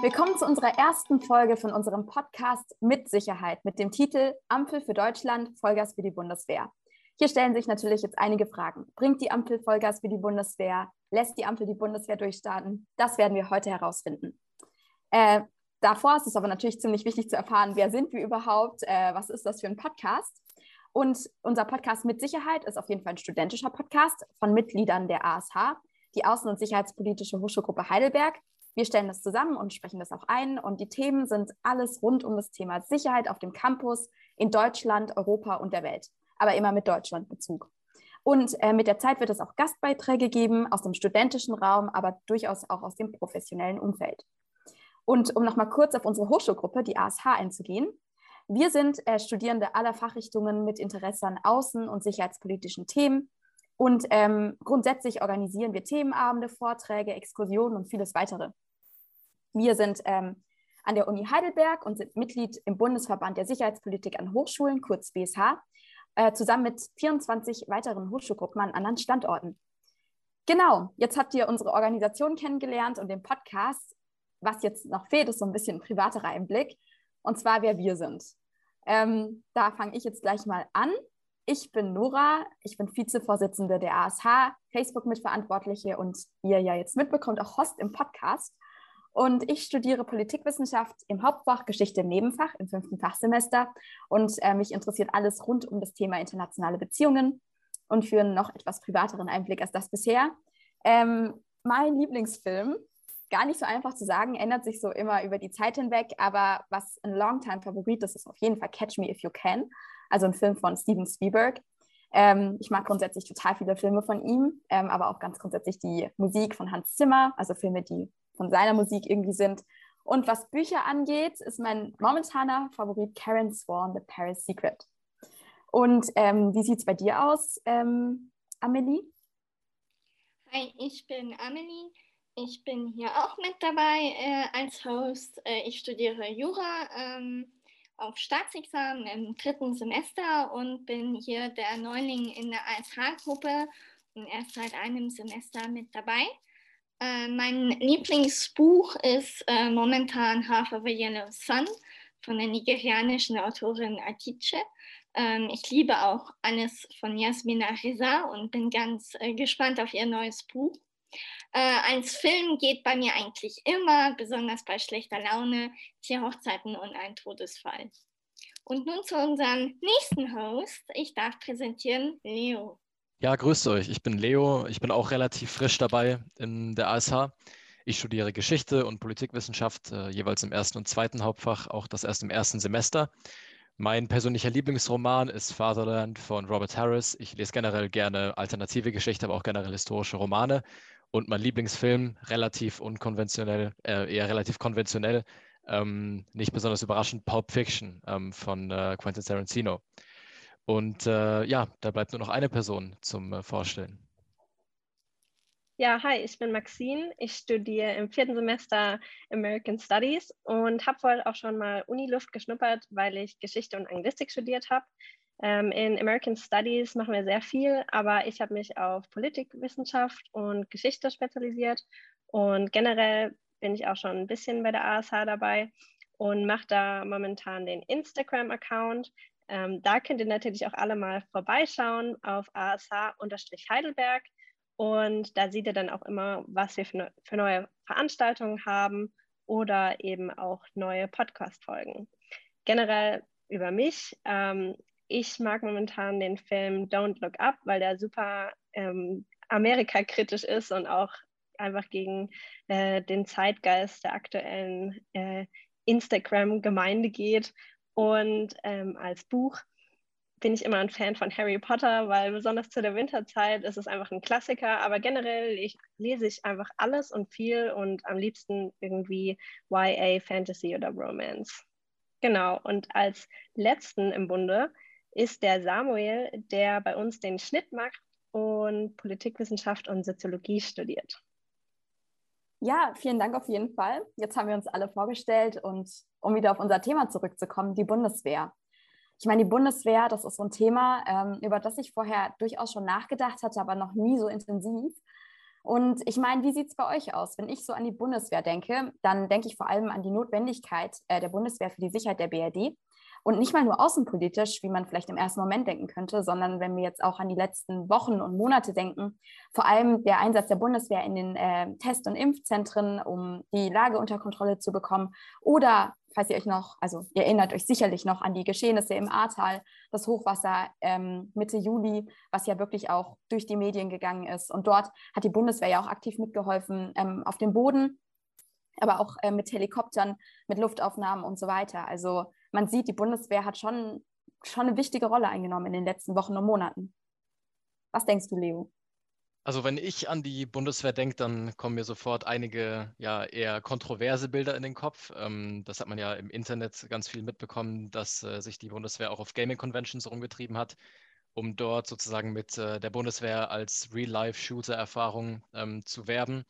Willkommen zu unserer ersten Folge von unserem Podcast Mit Sicherheit mit dem Titel Ampel für Deutschland, Vollgas für die Bundeswehr. Hier stellen sich natürlich jetzt einige Fragen. Bringt die Ampel Vollgas für die Bundeswehr? Lässt die Ampel die Bundeswehr durchstarten? Das werden wir heute herausfinden. Äh, davor ist es aber natürlich ziemlich wichtig zu erfahren, wer sind wir überhaupt? Äh, was ist das für ein Podcast? Und unser Podcast mit Sicherheit ist auf jeden Fall ein studentischer Podcast von Mitgliedern der ASH, die Außen- und Sicherheitspolitische Hochschulgruppe Heidelberg. Wir stellen das zusammen und sprechen das auch ein. Und die Themen sind alles rund um das Thema Sicherheit auf dem Campus in Deutschland, Europa und der Welt, aber immer mit Deutschlandbezug. Und äh, mit der Zeit wird es auch Gastbeiträge geben aus dem studentischen Raum, aber durchaus auch aus dem professionellen Umfeld. Und um nochmal kurz auf unsere Hochschulgruppe, die ASH, einzugehen. Wir sind äh, Studierende aller Fachrichtungen mit Interesse an außen- und sicherheitspolitischen Themen. Und ähm, grundsätzlich organisieren wir Themenabende, Vorträge, Exkursionen und vieles weitere. Wir sind ähm, an der Uni Heidelberg und sind Mitglied im Bundesverband der Sicherheitspolitik an Hochschulen, kurz BSH, äh, zusammen mit 24 weiteren Hochschulgruppen an anderen Standorten. Genau, jetzt habt ihr unsere Organisation kennengelernt und den Podcast. Was jetzt noch fehlt, ist so ein bisschen ein privaterer Einblick und zwar wer wir sind. Ähm, da fange ich jetzt gleich mal an. Ich bin Nora, ich bin Vizevorsitzende der ASH, Facebook-Mitverantwortliche und wie ihr ja jetzt mitbekommt, auch Host im Podcast. Und ich studiere Politikwissenschaft im Hauptfach Geschichte im Nebenfach im fünften Fachsemester. Und äh, mich interessiert alles rund um das Thema internationale Beziehungen. Und für einen noch etwas privateren Einblick als das bisher. Ähm, mein Lieblingsfilm gar nicht so einfach zu sagen, ändert sich so immer über die Zeit hinweg, aber was ein Longtime-Favorit ist, ist auf jeden Fall Catch Me If You Can, also ein Film von Steven Spielberg. Ähm, ich mag grundsätzlich total viele Filme von ihm, ähm, aber auch ganz grundsätzlich die Musik von Hans Zimmer, also Filme, die von seiner Musik irgendwie sind. Und was Bücher angeht, ist mein momentaner Favorit Karen Swan, The Paris Secret. Und ähm, wie sieht es bei dir aus, ähm, Amelie? Hi, ich bin Amelie. Ich bin hier auch mit dabei äh, als Host. Äh, ich studiere Jura ähm, auf Staatsexamen im dritten Semester und bin hier der Neuling in der ASH-Gruppe und erst seit einem Semester mit dabei. Äh, mein Lieblingsbuch ist äh, momentan Half of a Yellow Sun von der nigerianischen Autorin Atice. Ähm, ich liebe auch alles von Yasmina Reza und bin ganz äh, gespannt auf ihr neues Buch. Äh, als Film geht bei mir eigentlich immer, besonders bei schlechter Laune, Tierhochzeiten und ein Todesfall. Und nun zu unserem nächsten Host. Ich darf präsentieren Leo. Ja, grüßt euch. Ich bin Leo. Ich bin auch relativ frisch dabei in der ASH. Ich studiere Geschichte und Politikwissenschaft, äh, jeweils im ersten und zweiten Hauptfach, auch das erst im ersten Semester. Mein persönlicher Lieblingsroman ist Fatherland von Robert Harris. Ich lese generell gerne alternative Geschichte, aber auch generell historische Romane. Und mein Lieblingsfilm, relativ unkonventionell, äh, eher relativ konventionell, ähm, nicht besonders überraschend, Pulp Fiction ähm, von äh, Quentin Tarantino. Und äh, ja, da bleibt nur noch eine Person zum äh, Vorstellen. Ja, hi, ich bin Maxine. Ich studiere im vierten Semester American Studies und habe vorher auch schon mal Uniluft geschnuppert, weil ich Geschichte und Anglistik studiert habe. Ähm, in American Studies machen wir sehr viel, aber ich habe mich auf Politikwissenschaft und Geschichte spezialisiert und generell bin ich auch schon ein bisschen bei der ASH dabei und mache da momentan den Instagram-Account. Ähm, da könnt ihr natürlich auch alle mal vorbeischauen auf ASH-Heidelberg und da seht ihr dann auch immer, was wir für, ne, neue Veranstaltungen haben oder eben auch neue Podcast-Folgen. Generell über mich. Ähm, ich mag momentan den Film Don't Look Up, weil der super ähm, Amerika-kritisch ist und auch einfach gegen äh, den Zeitgeist der aktuellen äh, Instagram-Gemeinde geht. Und ähm, als Buch bin ich immer ein Fan von Harry Potter, weil besonders zu der Winterzeit ist es einfach ein Klassiker. Aber generell ich, lese ich einfach alles und viel und am liebsten irgendwie YA, Fantasy oder Romance. Genau. Und als letzten im Bunde ist der Samuel, der bei uns den Schnitt macht und Politikwissenschaft und Soziologie studiert. Ja, vielen Dank auf jeden Fall. Jetzt haben wir uns alle vorgestellt und um wieder auf unser Thema zurückzukommen, die Bundeswehr. Ich meine, die Bundeswehr, das ist so ein Thema, ähm, über das ich vorher durchaus schon nachgedacht hatte, aber noch nie so intensiv. Und ich meine, wie sieht es bei euch aus? Wenn ich so an die Bundeswehr denke, dann denke ich vor allem an die Notwendigkeit äh, der Bundeswehr für die Sicherheit der BRD. Und nicht mal nur außenpolitisch, wie man vielleicht im ersten Moment denken könnte, sondern wenn wir jetzt auch an die letzten Wochen und Monate denken, vor allem der Einsatz der Bundeswehr in den äh, Test- und Impfzentren, um die Lage unter Kontrolle zu bekommen. Oder, falls ihr euch noch, also ihr erinnert euch sicherlich noch an die Geschehnisse im Ahrtal, das Hochwasser ähm, Mitte Juli, was ja wirklich auch durch die Medien gegangen ist. Und dort hat die Bundeswehr ja auch aktiv mitgeholfen ähm, auf dem Boden aber auch äh, mit Helikoptern, mit Luftaufnahmen und so weiter. Also man sieht, die Bundeswehr hat schon, schon eine wichtige Rolle eingenommen in den letzten Wochen und Monaten. Was denkst du, Leo? Also wenn ich an die Bundeswehr denke, dann kommen mir sofort einige ja eher kontroverse Bilder in den Kopf. Ähm, das hat man ja im Internet ganz viel mitbekommen, dass äh, sich die Bundeswehr auch auf Gaming-Conventions rumgetrieben hat, um dort sozusagen mit äh, der Bundeswehr als Real-Life-Shooter-Erfahrung ähm, zu werben.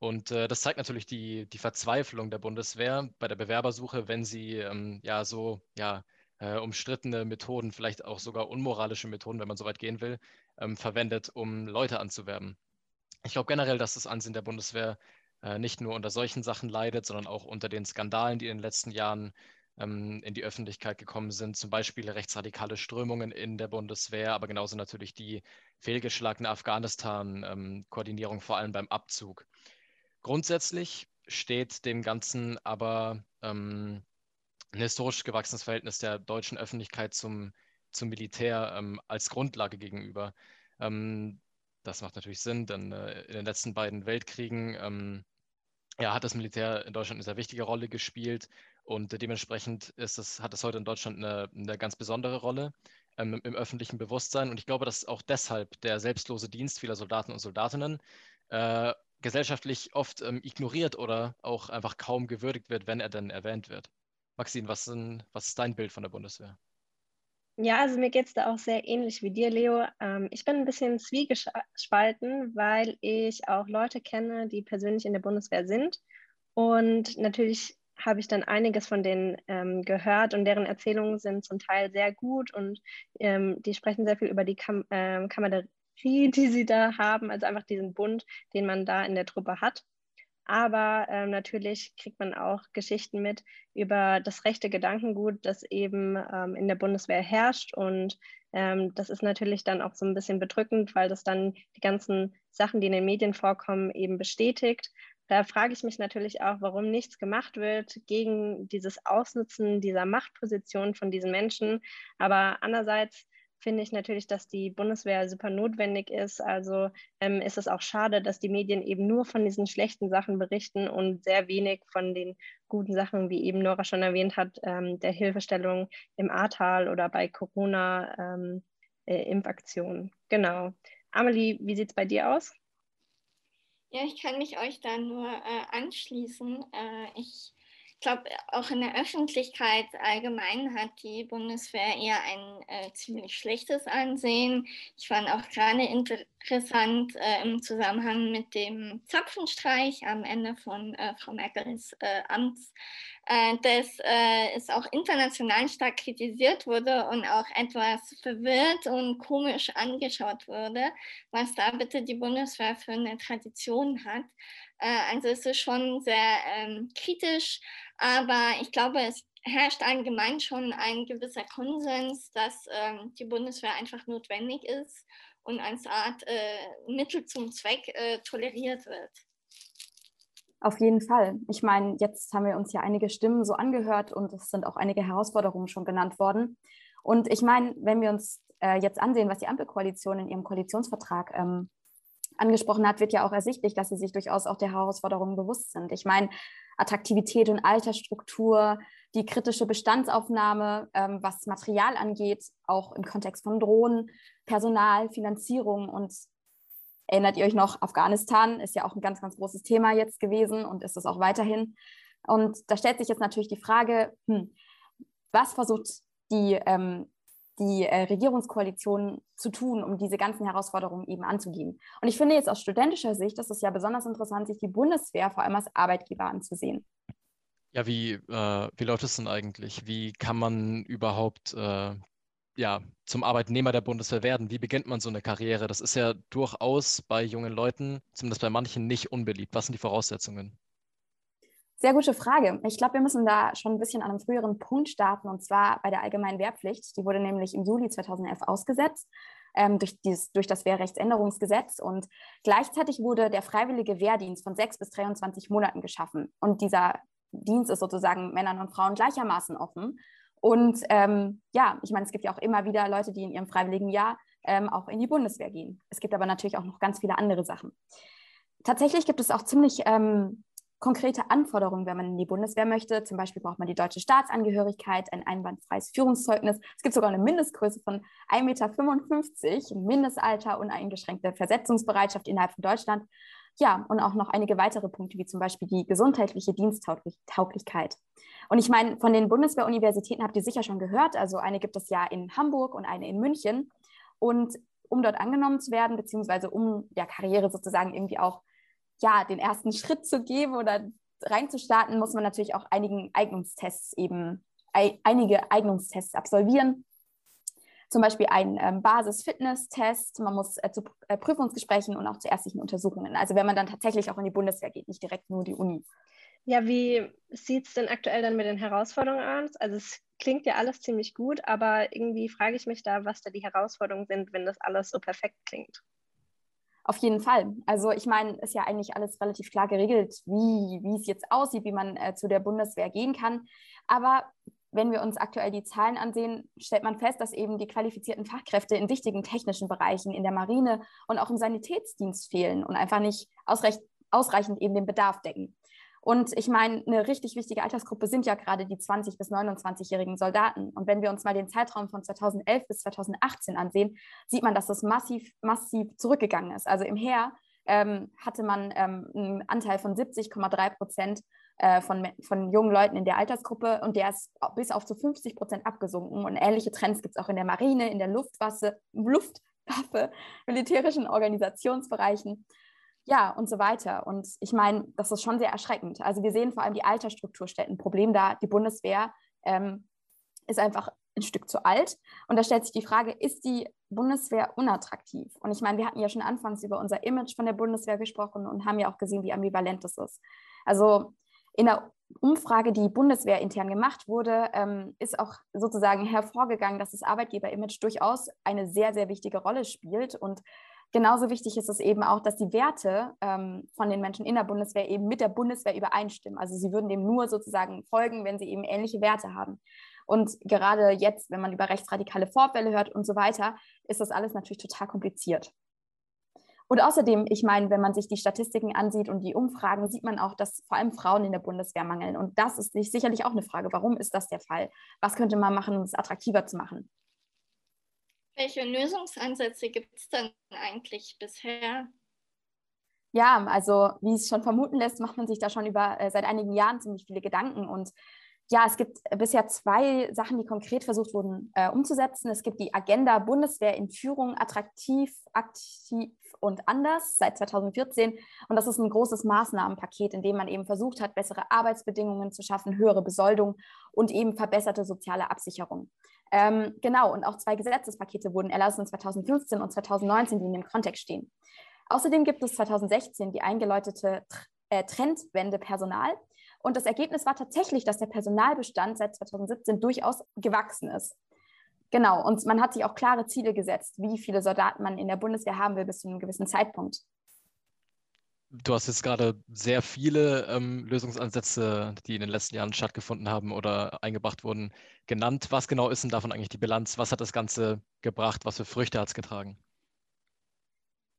Und äh, das zeigt natürlich die, die Verzweiflung der Bundeswehr bei der Bewerbersuche, wenn sie ähm, ja so ja, äh, umstrittene Methoden, vielleicht auch sogar unmoralische Methoden, wenn man so weit gehen will, ähm, verwendet, um Leute anzuwerben. Ich glaube generell, dass das Ansehen der Bundeswehr äh, nicht nur unter solchen Sachen leidet, sondern auch unter den Skandalen, die in den letzten Jahren ähm, in die Öffentlichkeit gekommen sind, zum Beispiel rechtsradikale Strömungen in der Bundeswehr, aber genauso natürlich die fehlgeschlagene Afghanistan-Koordinierung, ähm, vor allem beim Abzug. Grundsätzlich steht dem Ganzen aber ähm, ein historisch gewachsenes Verhältnis der deutschen Öffentlichkeit zum, zum Militär ähm, als Grundlage gegenüber. Ähm, das macht natürlich Sinn, denn äh, in den letzten beiden Weltkriegen ähm, ja, hat das Militär in Deutschland eine sehr wichtige Rolle gespielt und äh, dementsprechend ist es, hat es heute in Deutschland eine, eine ganz besondere Rolle ähm, im öffentlichen Bewusstsein. Und ich glaube, dass auch deshalb der selbstlose Dienst vieler Soldaten und Soldatinnen äh, gesellschaftlich oft ähm, ignoriert oder auch einfach kaum gewürdigt wird, wenn er denn erwähnt wird. Maxine, was, sind, was ist dein Bild von der Bundeswehr? Ja, also mir geht es da auch sehr ähnlich wie dir, Leo. Ähm, ich bin ein bisschen zwiegespalten, weil ich auch Leute kenne, die persönlich in der Bundeswehr sind. Und natürlich habe ich dann einiges von denen ähm, gehört und deren Erzählungen sind zum Teil sehr gut und ähm, die sprechen sehr viel über die Kam ähm, Kammer die sie da haben, also einfach diesen Bund, den man da in der Truppe hat. Aber ähm, natürlich kriegt man auch Geschichten mit über das rechte Gedankengut, das eben ähm, in der Bundeswehr herrscht. Und ähm, das ist natürlich dann auch so ein bisschen bedrückend, weil das dann die ganzen Sachen, die in den Medien vorkommen, eben bestätigt. Da frage ich mich natürlich auch, warum nichts gemacht wird gegen dieses Ausnutzen dieser Machtposition von diesen Menschen. Aber andererseits finde ich natürlich, dass die Bundeswehr super notwendig ist. Also ähm, ist es auch schade, dass die Medien eben nur von diesen schlechten Sachen berichten und sehr wenig von den guten Sachen, wie eben Nora schon erwähnt hat, ähm, der Hilfestellung im Ahrtal oder bei Corona-Impfaktionen. Ähm, äh, genau. Amelie, wie sieht es bei dir aus? Ja, ich kann mich euch da nur äh, anschließen. Äh, ich ich glaube, auch in der Öffentlichkeit allgemein hat die Bundeswehr eher ein äh, ziemlich schlechtes Ansehen. Ich fand auch gerade interessant äh, im Zusammenhang mit dem Zapfenstreich am Ende von äh, Frau Merkels äh, Amts, äh, dass äh, es auch international stark kritisiert wurde und auch etwas verwirrt und komisch angeschaut wurde, was da bitte die Bundeswehr für eine Tradition hat. also es ist schon sehr ähm, kritisch aber ich glaube, es herrscht allgemein schon ein gewisser Konsens, dass ähm, die Bundeswehr einfach notwendig ist und als Art äh, Mittel zum Zweck äh, toleriert wird. Auf jeden Fall. Ich meine, jetzt haben wir uns ja einige Stimmen so angehört und es sind auch einige Herausforderungen schon genannt worden. Und ich meine, wenn wir uns äh, jetzt ansehen, was die Ampelkoalition in ihrem Koalitionsvertrag ähm, angesprochen hat, wird ja auch ersichtlich, dass sie sich durchaus auch der Herausforderungen bewusst sind. Ich meine, Attraktivität und Altersstruktur, die kritische Bestandsaufnahme, ähm, was Material angeht, auch im Kontext von Drohnen, Personal, Finanzierung und erinnert ihr euch noch, Afghanistan ist ja auch ein ganz, ganz großes Thema jetzt gewesen und ist es auch weiterhin. Und da stellt sich jetzt natürlich die Frage, hm, was versucht die ähm, die äh, Regierungskoalition zu tun, um diese ganzen Herausforderungen eben anzugehen. Und ich finde jetzt aus studentischer Sicht, ist es ja besonders interessant, sich die Bundeswehr vor allem als Arbeitgeber anzusehen. Ja, wie, äh, wie läuft es denn eigentlich? Wie kann man überhaupt äh, ja, zum Arbeitnehmer der Bundeswehr werden? Wie beginnt man so eine Karriere? Das ist ja durchaus bei jungen Leuten, zumindest bei manchen, nicht unbeliebt. Was sind die Voraussetzungen? Sehr gute Frage. Ich glaube, wir müssen da schon ein bisschen an einem früheren Punkt starten, und zwar bei der allgemeinen Wehrpflicht. Die wurde nämlich im Juli 2011 ausgesetzt ähm, durch, dieses, durch das Wehrrechtsänderungsgesetz. Und gleichzeitig wurde der freiwillige Wehrdienst von sechs bis 23 Monaten geschaffen. Und dieser Dienst ist sozusagen Männern und Frauen gleichermaßen offen. Und ähm, ja, ich meine, es gibt ja auch immer wieder Leute, die in ihrem freiwilligen Jahr ähm, auch in die Bundeswehr gehen. Es gibt aber natürlich auch noch ganz viele andere Sachen. Tatsächlich gibt es auch ziemlich ähm, konkrete Anforderungen, wenn man in die Bundeswehr möchte. Zum Beispiel braucht man die deutsche Staatsangehörigkeit, ein einwandfreies Führungszeugnis. Es gibt sogar eine Mindestgröße von 1,55 Meter, Mindestalter und eingeschränkte Versetzungsbereitschaft innerhalb von Deutschland. Ja, und auch noch einige weitere Punkte, wie zum Beispiel die gesundheitliche Diensttauglichkeit. Und ich meine, von den Bundeswehruniversitäten habt ihr sicher schon gehört. Also eine gibt es ja in Hamburg und eine in München. Und um dort angenommen zu werden, beziehungsweise um der Karriere sozusagen irgendwie auch ja, den ersten Schritt zu geben oder reinzustarten, muss man natürlich auch einigen Eignungstests eben, einige Eignungstests absolvieren. Zum Beispiel einen ähm, Basis-Fitness-Test, man muss äh, zu äh, Prüfungsgesprächen und auch zu ärztlichen Untersuchungen. Also wenn man dann tatsächlich auch in die Bundeswehr geht, nicht direkt nur die Uni. Ja, wie sieht es denn aktuell dann mit den Herausforderungen aus? Also es klingt ja alles ziemlich gut, aber irgendwie frage ich mich da, was da die Herausforderungen sind, wenn das alles so perfekt klingt. Auf jeden Fall. Also ich meine, ist ja eigentlich alles relativ klar geregelt, wie, wie es jetzt aussieht, wie man äh, zu der Bundeswehr gehen kann. Aber wenn wir uns aktuell die Zahlen ansehen, stellt man fest, dass eben die qualifizierten Fachkräfte in wichtigen technischen Bereichen, in der Marine und auch im Sanitätsdienst fehlen und einfach nicht ausreichend eben den Bedarf decken. Und ich meine, eine richtig wichtige Altersgruppe sind ja gerade die 20- bis 29-jährigen Soldaten. Und wenn wir uns mal den Zeitraum von 2011 bis 2018 ansehen, sieht man, dass das massiv, massiv zurückgegangen ist. Also im Heer ähm, hatte man ähm, einen Anteil von 70,3 Prozent äh, von, von jungen Leuten in der Altersgruppe und der ist bis auf zu 50 Prozent abgesunken. Und ähnliche Trends gibt es auch in der Marine, in der Luftwaffe, Luftwaffe militärischen Organisationsbereichen ja, und so weiter. Und ich meine, das ist schon sehr erschreckend. Also wir sehen vor allem die Altersstruktur stellt ein Problem dar. Die Bundeswehr ähm, ist einfach ein Stück zu alt. Und da stellt sich die Frage, ist die Bundeswehr unattraktiv? Und ich meine, wir hatten ja schon anfangs über unser Image von der Bundeswehr gesprochen und haben ja auch gesehen, wie ambivalent das ist. Also in der Umfrage, die Bundeswehr intern gemacht wurde, ähm, ist auch sozusagen hervorgegangen, dass das Arbeitgeberimage durchaus eine sehr, sehr wichtige Rolle spielt und genauso wichtig ist es eben auch, dass die Werte ähm, von den Menschen in der Bundeswehr eben mit der Bundeswehr übereinstimmen. Also sie würden dem nur sozusagen folgen, wenn sie eben ähnliche Werte haben. Und gerade jetzt, wenn man über rechtsradikale Vorfälle hört und so weiter, ist das alles natürlich total kompliziert. Und außerdem, ich meine, wenn man sich die Statistiken ansieht und die Umfragen, sieht man auch, dass vor allem Frauen in der Bundeswehr mangeln. Und das ist sicherlich auch eine Frage. Warum ist das der Fall? Was könnte man machen, um es attraktiver zu machen? Welche Lösungsansätze gibt es denn eigentlich bisher? Ja, also wie es schon vermuten lässt, macht man sich da schon über äh, seit einigen Jahren ziemlich viele Gedanken. Und ja, es gibt bisher zwei Sachen, die konkret versucht wurden äh, umzusetzen. Es gibt die Agenda Bundeswehr in Führung attraktiv, aktiv und anders seit 2014. Und das ist ein großes Maßnahmenpaket, in dem man eben versucht hat, bessere Arbeitsbedingungen zu schaffen, höhere Besoldung und eben verbesserte soziale Absicherung. Ähm, genau, und auch zwei Gesetzespakete wurden erlassen 2015 und 2019, die in dem Kontext stehen. Außerdem gibt es 2016 die eingeläutete äh, Trendwende Personal. Und das Ergebnis war tatsächlich, dass der Personalbestand seit 2017 durchaus gewachsen ist. Genau, und man hat sich auch klare Ziele gesetzt, wie viele Soldaten man in der Bundeswehr haben will bis zu einem gewissen Zeitpunkt. Du hast jetzt gerade sehr viele ähm, Lösungsansätze, die in den letzten Jahren stattgefunden haben oder eingebracht wurden, genannt. Was genau ist denn davon eigentlich die Bilanz? Was hat das Ganze gebracht? Was für Früchte hat es getragen?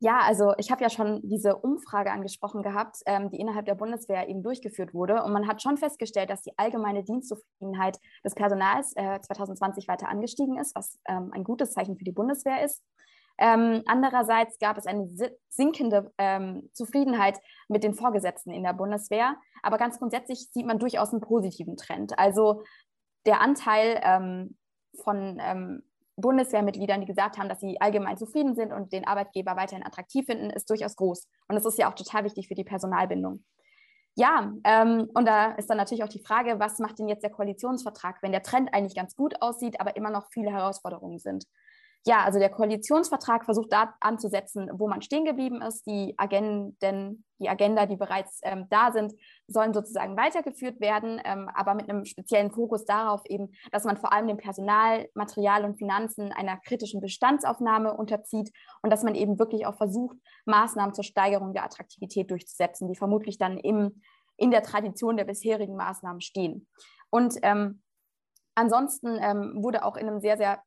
Ja, also ich habe ja schon diese Umfrage angesprochen gehabt, ähm, die innerhalb der Bundeswehr eben durchgeführt wurde. Und man hat schon festgestellt, dass die allgemeine Dienstzufriedenheit des Personals äh, 2020 weiter angestiegen ist, was ähm, ein gutes Zeichen für die Bundeswehr ist. Ähm, andererseits gab es eine sinkende ähm, Zufriedenheit mit den Vorgesetzten in der Bundeswehr. Aber ganz grundsätzlich sieht man durchaus einen positiven Trend. Also der Anteil ähm, von ähm, Bundeswehrmitgliedern, die gesagt haben, dass sie allgemein zufrieden sind und den Arbeitgeber weiterhin attraktiv finden, ist durchaus groß. Und das ist ja auch total wichtig für die Personalbindung. Ja, ähm, und da ist dann natürlich auch die Frage, was macht denn jetzt der Koalitionsvertrag, wenn der Trend eigentlich ganz gut aussieht, aber immer noch viele Herausforderungen sind? Ja, also der Koalitionsvertrag versucht da anzusetzen, wo man stehen geblieben ist. Die Agenden, die Agenda, die bereits ähm, da sind, sollen sozusagen weitergeführt werden, ähm, aber mit einem speziellen Fokus darauf eben, dass man vor allem dem Personal, Material und Finanzen einer kritischen Bestandsaufnahme unterzieht und dass man eben wirklich auch versucht, Maßnahmen zur Steigerung der Attraktivität durchzusetzen, die vermutlich dann im, in der Tradition der bisherigen Maßnahmen stehen. Und ähm, Ansonsten ähm, wurde auch in einem sehr, sehr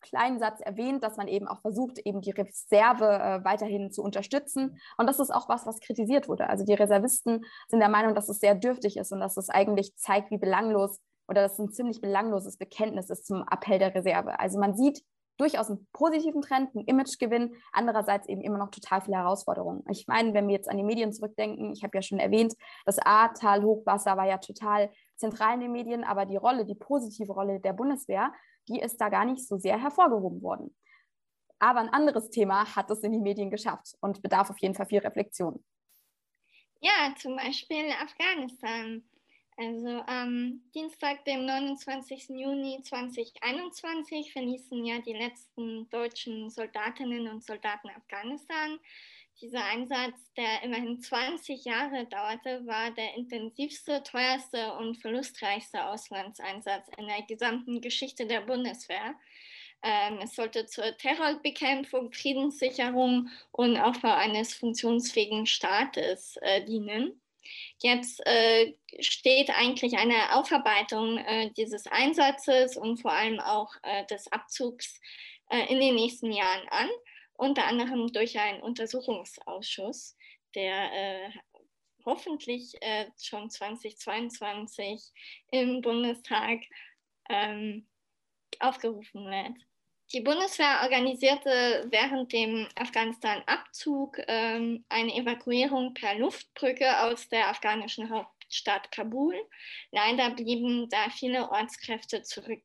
kleinen Satz erwähnt, dass man eben auch versucht, eben die Reserve äh, weiterhin zu unterstützen. Und das ist auch was, was kritisiert wurde. Also die Reservisten sind der Meinung, dass es sehr dürftig ist und dass es eigentlich zeigt, wie belanglos oder dass es ein ziemlich belangloses Bekenntnis ist zum Appell der Reserve. Also man sieht durchaus einen positiven Trend, einen Imagegewinn, andererseits eben immer noch total viele Herausforderungen. Ich meine, wenn wir jetzt an die Medien zurückdenken, ich habe ja schon erwähnt, das Ahrtal-Hochwasser war ja total zentral in den Medien, aber die Rolle, die positive Rolle der Bundeswehr die ist da gar nicht so sehr hervorgehoben worden. Aber ein anderes Thema hat es in die Medien geschafft und bedarf auf jeden Fall viel Reflexion. Ja, zum Beispiel Afghanistan. Also am Dienstag, dem 29. Juni 2021, verließen ja die letzten deutschen Soldatinnen und Soldaten Afghanistan. Dieser Einsatz, der immerhin 20 Jahre dauerte, war der intensivste, teuerste und verlustreichste Auslandseinsatz in der gesamten Geschichte der Bundeswehr. Ähm, es sollte zur Terrorbekämpfung, Friedenssicherung und Aufbau eines funktionsfähigen Staates äh, dienen. Jetzt äh, steht eigentlich eine Aufarbeitung äh, dieses Einsatzes und vor allem auch äh, des Abzugs äh, in den nächsten Jahren an unter anderem durch einen Untersuchungsausschuss, der äh, hoffentlich äh, schon 2022 im Bundestag ähm, aufgerufen wird. Die Bundeswehr organisierte während dem Afghanistan-Abzug ähm, eine Evakuierung per Luftbrücke aus der afghanischen Haupt Stadt Kabul. Leider blieben da viele Ortskräfte zurück.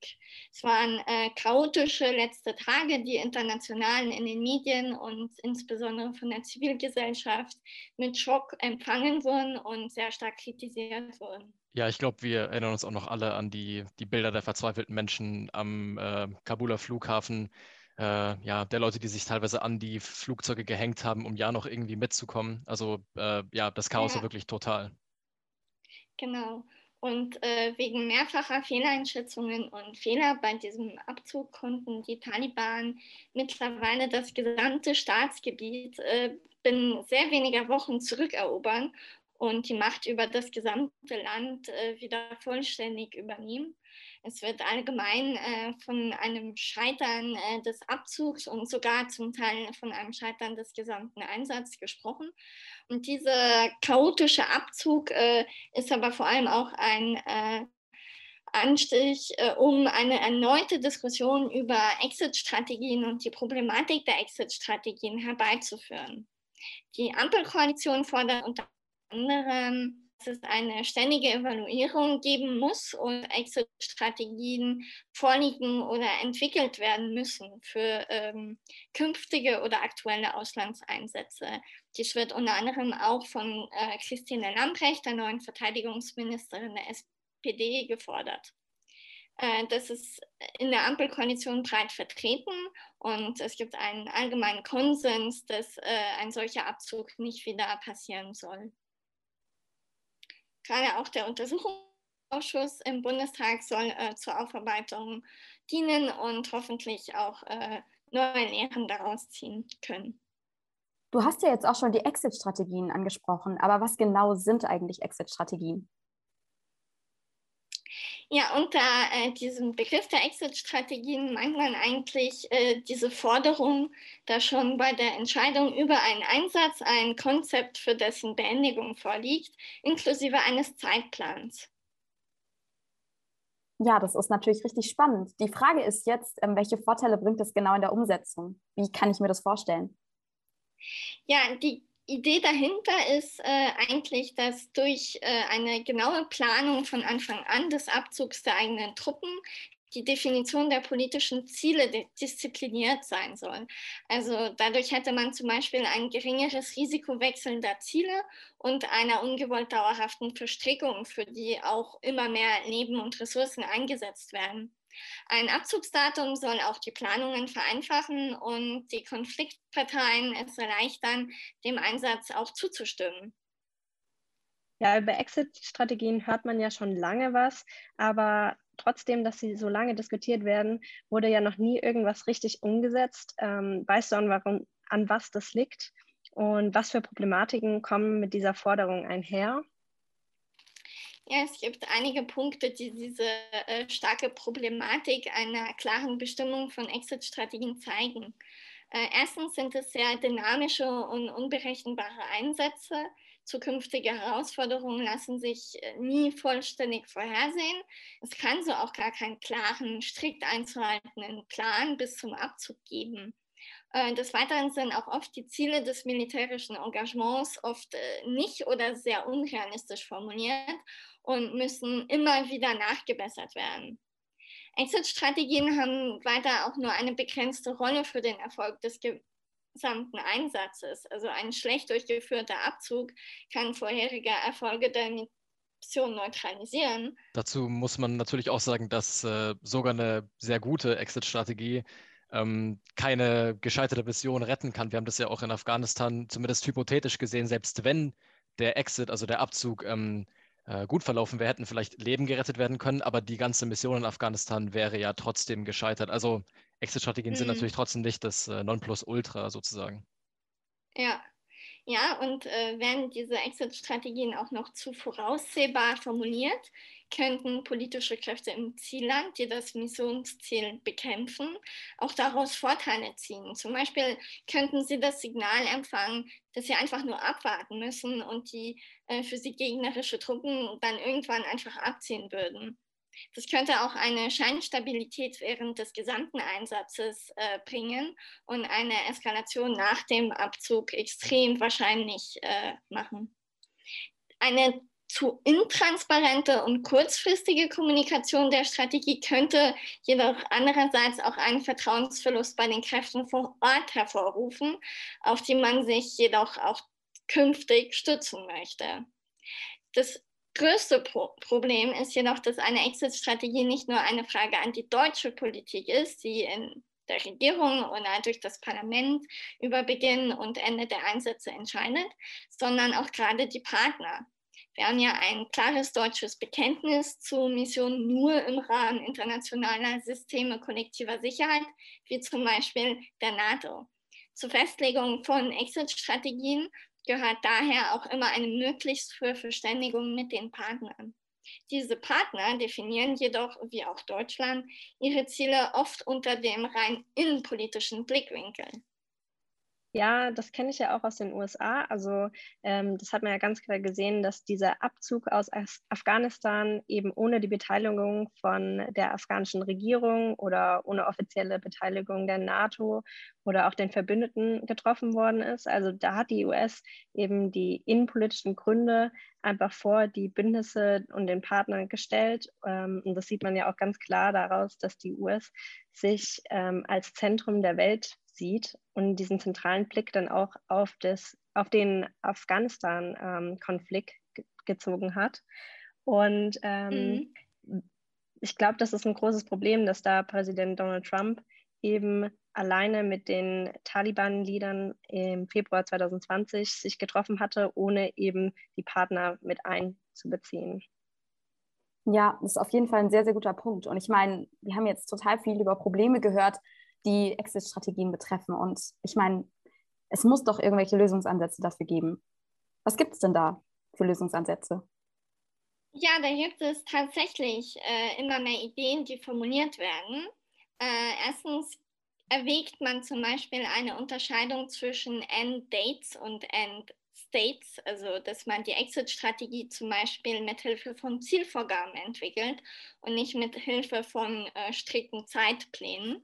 Es waren äh, chaotische letzte Tage, die internationalen in den Medien und insbesondere von der Zivilgesellschaft mit Schock empfangen wurden und sehr stark kritisiert wurden. Ja, ich glaube, wir erinnern uns auch noch alle an die, die Bilder der verzweifelten Menschen am äh, Kabuler Flughafen. Äh, ja, der Leute, die sich teilweise an die Flugzeuge gehängt haben, um ja noch irgendwie mitzukommen. Also äh, ja, das Chaos ja. war wirklich total. Genau. Und äh, wegen mehrfacher Fehleinschätzungen und Fehler bei diesem Abzug konnten die Taliban mittlerweile das gesamte Staatsgebiet äh, binnen sehr weniger Wochen zurückerobern und die Macht über das gesamte Land äh, wieder vollständig übernehmen. Es wird allgemein äh, von einem Scheitern äh, des Abzugs und sogar zum Teil von einem Scheitern des gesamten Einsatzes gesprochen. Und dieser chaotische Abzug äh, ist aber vor allem auch ein äh, Anstich, äh, um eine erneute Diskussion über Exit-Strategien und die Problematik der Exit-Strategien herbeizuführen. Die Ampelkoalition fordert unter anderem dass es eine ständige Evaluierung geben muss und Exit-Strategien vorliegen oder entwickelt werden müssen für ähm, künftige oder aktuelle Auslandseinsätze. Dies wird unter anderem auch von äh, Christine Lambrecht, der neuen Verteidigungsministerin der SPD, gefordert. Äh, das ist in der Ampelkoalition breit vertreten und es gibt einen allgemeinen Konsens, dass äh, ein solcher Abzug nicht wieder passieren soll. Gerade auch der Untersuchungsausschuss im Bundestag soll äh, zur Aufarbeitung dienen und hoffentlich auch äh, neue Lehren daraus ziehen können. Du hast ja jetzt auch schon die Exit-Strategien angesprochen, aber was genau sind eigentlich Exit-Strategien? Ja, unter äh, diesem Begriff der Exit-Strategien meint man eigentlich äh, diese Forderung, dass schon bei der Entscheidung über einen Einsatz ein Konzept für dessen Beendigung vorliegt, inklusive eines Zeitplans. Ja, das ist natürlich richtig spannend. Die Frage ist jetzt, ähm, welche Vorteile bringt es genau in der Umsetzung? Wie kann ich mir das vorstellen? Ja, die Idee dahinter ist äh, eigentlich, dass durch äh, eine genaue Planung von Anfang an des Abzugs der eigenen Truppen die Definition der politischen Ziele diszipliniert sein soll. Also dadurch hätte man zum Beispiel ein geringeres Risiko wechselnder Ziele und einer ungewollt dauerhaften Verstrickung, für die auch immer mehr Leben und Ressourcen eingesetzt werden. Ein Abzugsdatum soll auch die Planungen vereinfachen und die Konfliktparteien es erleichtern, dem Einsatz auch zuzustimmen. Ja, über Exit-Strategien hört man ja schon lange was, aber trotzdem, dass sie so lange diskutiert werden, wurde ja noch nie irgendwas richtig umgesetzt. Ähm, weißt du, an, warum, an was das liegt und was für Problematiken kommen mit dieser Forderung einher? Ja, es gibt einige Punkte, die diese äh, starke Problematik einer klaren Bestimmung von Exit-Strategien zeigen. Äh, erstens sind es sehr dynamische und unberechenbare Einsätze. Zukünftige Herausforderungen lassen sich äh, nie vollständig vorhersehen. Es kann so auch gar keinen klaren, strikt einzuhaltenden Plan bis zum Abzug geben. Äh, des Weiteren sind auch oft die Ziele des militärischen Engagements oft äh, nicht oder sehr unrealistisch formuliert und müssen immer wieder nachgebessert werden. Exit-Strategien haben weiter auch nur eine begrenzte Rolle für den Erfolg des gesamten Einsatzes. Also ein schlecht durchgeführter Abzug kann vorherige Erfolge der Mission neutralisieren. Dazu muss man natürlich auch sagen, dass äh, sogar eine sehr gute Exit-Strategie ähm, keine gescheiterte Mission retten kann. Wir haben das ja auch in Afghanistan zumindest hypothetisch gesehen, selbst wenn der Exit, also der Abzug, ähm, äh, gut verlaufen wäre, hätten vielleicht Leben gerettet werden können, aber die ganze Mission in Afghanistan wäre ja trotzdem gescheitert. Also Exit-Strategien mhm. sind natürlich trotzdem nicht das äh, Nonplusultra sozusagen. Ja, ja, und äh, werden diese Exit-Strategien auch noch zu voraussehbar formuliert, könnten politische Kräfte im Zielland, die das Missionsziel bekämpfen, auch daraus Vorteile ziehen. Zum Beispiel könnten sie das Signal empfangen, dass sie einfach nur abwarten müssen und die äh, für sie gegnerische Truppen dann irgendwann einfach abziehen würden. Das könnte auch eine Scheinstabilität während des gesamten Einsatzes äh, bringen und eine Eskalation nach dem Abzug extrem wahrscheinlich äh, machen. Eine zu intransparente und kurzfristige Kommunikation der Strategie könnte jedoch andererseits auch einen Vertrauensverlust bei den Kräften vor Ort hervorrufen, auf die man sich jedoch auch künftig stützen möchte. Das größte Pro Problem ist jedoch, dass eine Exit-Strategie nicht nur eine Frage an die deutsche Politik ist, die in der Regierung oder durch das Parlament über Beginn und Ende der Einsätze entscheidet, sondern auch gerade die Partner. Wir haben ja ein klares deutsches Bekenntnis zu Missionen nur im Rahmen internationaler Systeme kollektiver Sicherheit, wie zum Beispiel der NATO. Zur Festlegung von Exit-Strategien gehört daher auch immer eine möglichst frühe Verständigung mit den Partnern. Diese Partner definieren jedoch, wie auch Deutschland, ihre Ziele oft unter dem rein innenpolitischen Blickwinkel. Ja, das kenne ich ja auch aus den USA. Also ähm, das hat man ja ganz klar gesehen, dass dieser Abzug aus Afghanistan eben ohne die Beteiligung von der afghanischen Regierung oder ohne offizielle Beteiligung der NATO oder auch den Verbündeten getroffen worden ist. Also da hat die US eben die innenpolitischen Gründe einfach vor die Bündnisse und den Partnern gestellt. Ähm, und das sieht man ja auch ganz klar daraus, dass die US sich ähm, als Zentrum der Welt sieht und diesen zentralen Blick dann auch auf, das, auf den Afghanistan-Konflikt gezogen hat. Und ähm, mhm. ich glaube, das ist ein großes Problem, dass da Präsident Donald Trump eben alleine mit den Taliban-Leadern im Februar 2020 sich getroffen hatte, ohne eben die Partner mit einzubeziehen. Ja, das ist auf jeden Fall ein sehr, sehr guter Punkt. Und ich meine, wir haben jetzt total viel über Probleme gehört, die Exit-Strategien betreffen. Und ich meine, es muss doch irgendwelche Lösungsansätze dafür geben. Was gibt es denn da für Lösungsansätze? Ja, da gibt es tatsächlich äh, immer mehr Ideen, die formuliert werden. Äh, erstens erwägt man zum Beispiel eine Unterscheidung zwischen End-Dates und End-States, also dass man die Exit-Strategie zum Beispiel mit Hilfe von Zielvorgaben entwickelt und nicht mit Hilfe von äh, strikten Zeitplänen.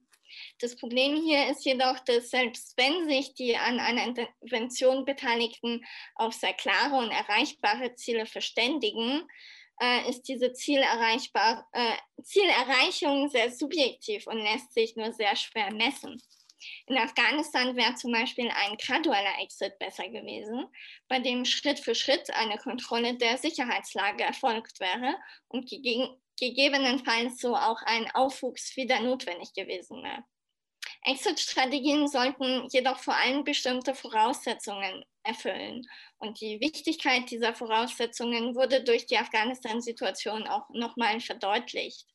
Das Problem hier ist jedoch, dass selbst wenn sich die an einer Intervention Beteiligten auf sehr klare und erreichbare Ziele verständigen, äh, ist diese Zielerreichbar, äh, Zielerreichung sehr subjektiv und lässt sich nur sehr schwer messen. In Afghanistan wäre zum Beispiel ein gradueller Exit besser gewesen, bei dem Schritt für Schritt eine Kontrolle der Sicherheitslage erfolgt wäre und gege gegebenenfalls so auch ein Aufwuchs wieder notwendig gewesen wäre. Exit-Strategien sollten jedoch vor allem bestimmte Voraussetzungen erfüllen. Und die Wichtigkeit dieser Voraussetzungen wurde durch die Afghanistan-Situation auch nochmal verdeutlicht.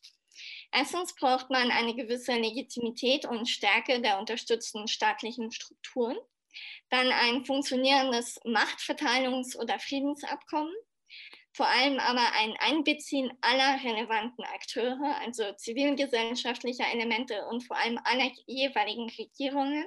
Erstens braucht man eine gewisse Legitimität und Stärke der unterstützten staatlichen Strukturen, dann ein funktionierendes Machtverteilungs- oder Friedensabkommen, vor allem aber ein Einbeziehen aller relevanten Akteure, also zivilgesellschaftlicher Elemente und vor allem aller jeweiligen Regierungen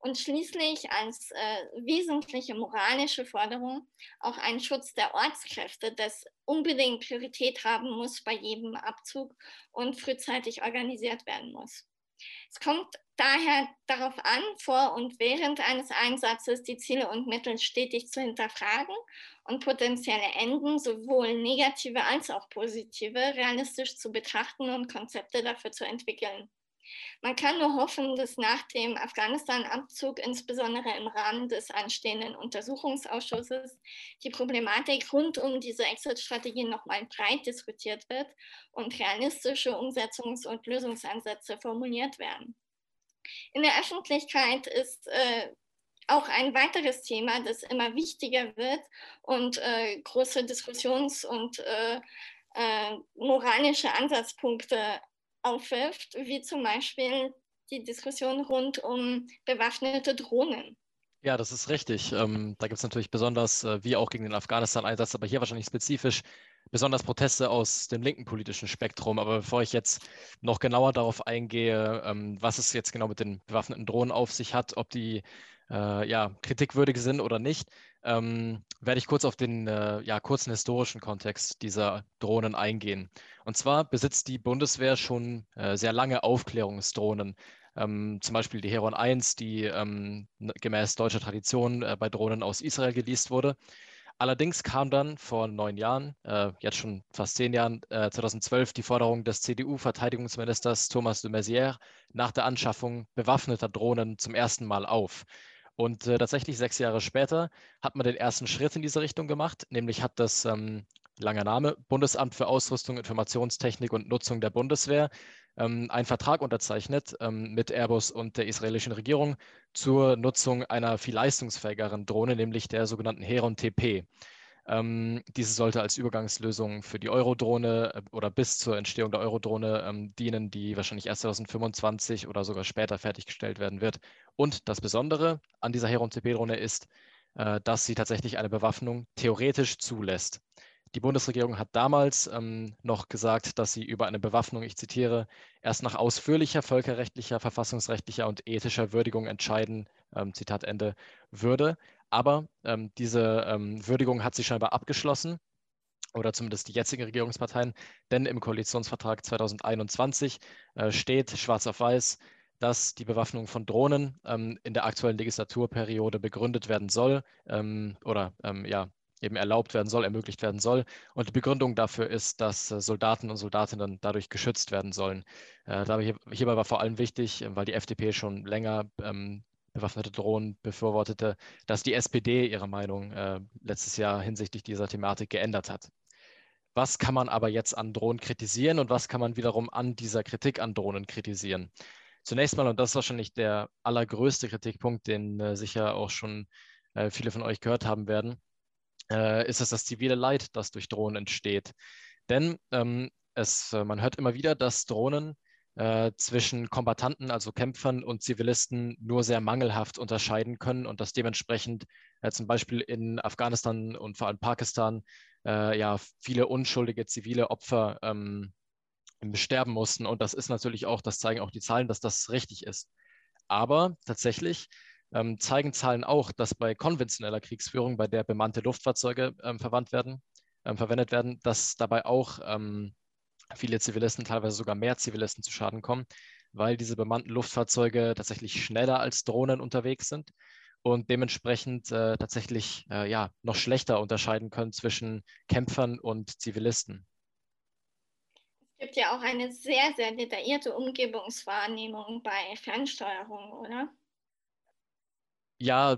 und schließlich als äh, wesentliche moralische Forderung auch ein Schutz der Ortskräfte, das unbedingt Priorität haben muss bei jedem Abzug und frühzeitig organisiert werden muss. Es kommt daher darauf an, vor und während eines Einsatzes die Ziele und Mittel stetig zu hinterfragen und potenzielle Enden, sowohl negative als auch positive, realistisch zu betrachten und Konzepte dafür zu entwickeln. Man kann nur hoffen, dass nach dem Afghanistan-Abzug, insbesondere im Rahmen des anstehenden Untersuchungsausschusses, die Problematik rund um diese Exit-Strategie nochmal breit diskutiert wird und realistische Umsetzungs- und Lösungsansätze formuliert werden. In der Öffentlichkeit ist äh, auch ein weiteres Thema, das immer wichtiger wird und äh, große Diskussions- und äh, äh moralische Ansatzpunkte aufwirft, wie zum Beispiel die Diskussion rund um bewaffnete Drohnen. Ja, das ist richtig. Ähm, da gibt es natürlich besonders, äh, wie auch gegen den Afghanistan-Einsatz, aber hier wahrscheinlich spezifisch besonders Proteste aus dem linken politischen Spektrum. Aber bevor ich jetzt noch genauer darauf eingehe, ähm, was es jetzt genau mit den bewaffneten Drohnen auf sich hat, ob die äh, ja, kritikwürdig sind oder nicht, ähm, werde ich kurz auf den äh, ja, kurzen historischen Kontext dieser Drohnen eingehen. Und zwar besitzt die Bundeswehr schon äh, sehr lange Aufklärungsdrohnen. Ähm, zum Beispiel die Heron 1, die ähm, gemäß deutscher Tradition äh, bei Drohnen aus Israel geleast wurde. Allerdings kam dann vor neun Jahren, äh, jetzt schon fast zehn Jahren, 2012 äh, die Forderung des CDU-Verteidigungsministers Thomas de Maizière nach der Anschaffung bewaffneter Drohnen zum ersten Mal auf. Und äh, tatsächlich sechs Jahre später hat man den ersten Schritt in diese Richtung gemacht, nämlich hat das ähm, langer Name Bundesamt für Ausrüstung, Informationstechnik und Nutzung der Bundeswehr ähm, einen Vertrag unterzeichnet ähm, mit Airbus und der israelischen Regierung zur Nutzung einer viel leistungsfähigeren Drohne, nämlich der sogenannten Heron TP. Ähm, diese sollte als Übergangslösung für die Eurodrohne äh, oder bis zur Entstehung der Eurodrohne ähm, dienen, die wahrscheinlich erst 2025 oder sogar später fertiggestellt werden wird. Und das Besondere an dieser Heron CP-Drohne ist, äh, dass sie tatsächlich eine Bewaffnung theoretisch zulässt. Die Bundesregierung hat damals ähm, noch gesagt, dass sie über eine Bewaffnung, ich zitiere, erst nach ausführlicher völkerrechtlicher, verfassungsrechtlicher und ethischer Würdigung entscheiden, ähm, Zitat Ende, würde. Aber ähm, diese ähm, Würdigung hat sich scheinbar abgeschlossen oder zumindest die jetzigen Regierungsparteien, denn im Koalitionsvertrag 2021 äh, steht schwarz auf weiß, dass die Bewaffnung von Drohnen ähm, in der aktuellen Legislaturperiode begründet werden soll ähm, oder ähm, ja, eben erlaubt werden soll, ermöglicht werden soll. Und die Begründung dafür ist, dass äh, Soldaten und Soldatinnen dadurch geschützt werden sollen. Äh, hierbei war vor allem wichtig, weil die FDP schon länger ähm, bewaffnete Drohnen befürwortete, dass die SPD ihre Meinung äh, letztes Jahr hinsichtlich dieser Thematik geändert hat. Was kann man aber jetzt an Drohnen kritisieren und was kann man wiederum an dieser Kritik an Drohnen kritisieren? Zunächst mal, und das ist wahrscheinlich der allergrößte Kritikpunkt, den äh, sicher auch schon äh, viele von euch gehört haben werden, äh, ist es das zivile Leid, das durch Drohnen entsteht. Denn ähm, es, äh, man hört immer wieder, dass Drohnen äh, zwischen Kombatanten, also Kämpfern und Zivilisten nur sehr mangelhaft unterscheiden können und dass dementsprechend äh, zum Beispiel in Afghanistan und vor allem Pakistan äh, ja viele unschuldige zivile Opfer ähm, sterben mussten. Und das ist natürlich auch, das zeigen auch die Zahlen, dass das richtig ist. Aber tatsächlich ähm, zeigen Zahlen auch, dass bei konventioneller Kriegsführung, bei der bemannte Luftfahrzeuge ähm, verwandt werden, ähm, verwendet werden, dass dabei auch ähm, viele Zivilisten, teilweise sogar mehr Zivilisten zu Schaden kommen, weil diese bemannten Luftfahrzeuge tatsächlich schneller als Drohnen unterwegs sind und dementsprechend äh, tatsächlich äh, ja, noch schlechter unterscheiden können zwischen Kämpfern und Zivilisten. Es gibt ja auch eine sehr, sehr detaillierte Umgebungswahrnehmung bei Fernsteuerung, oder? Ja,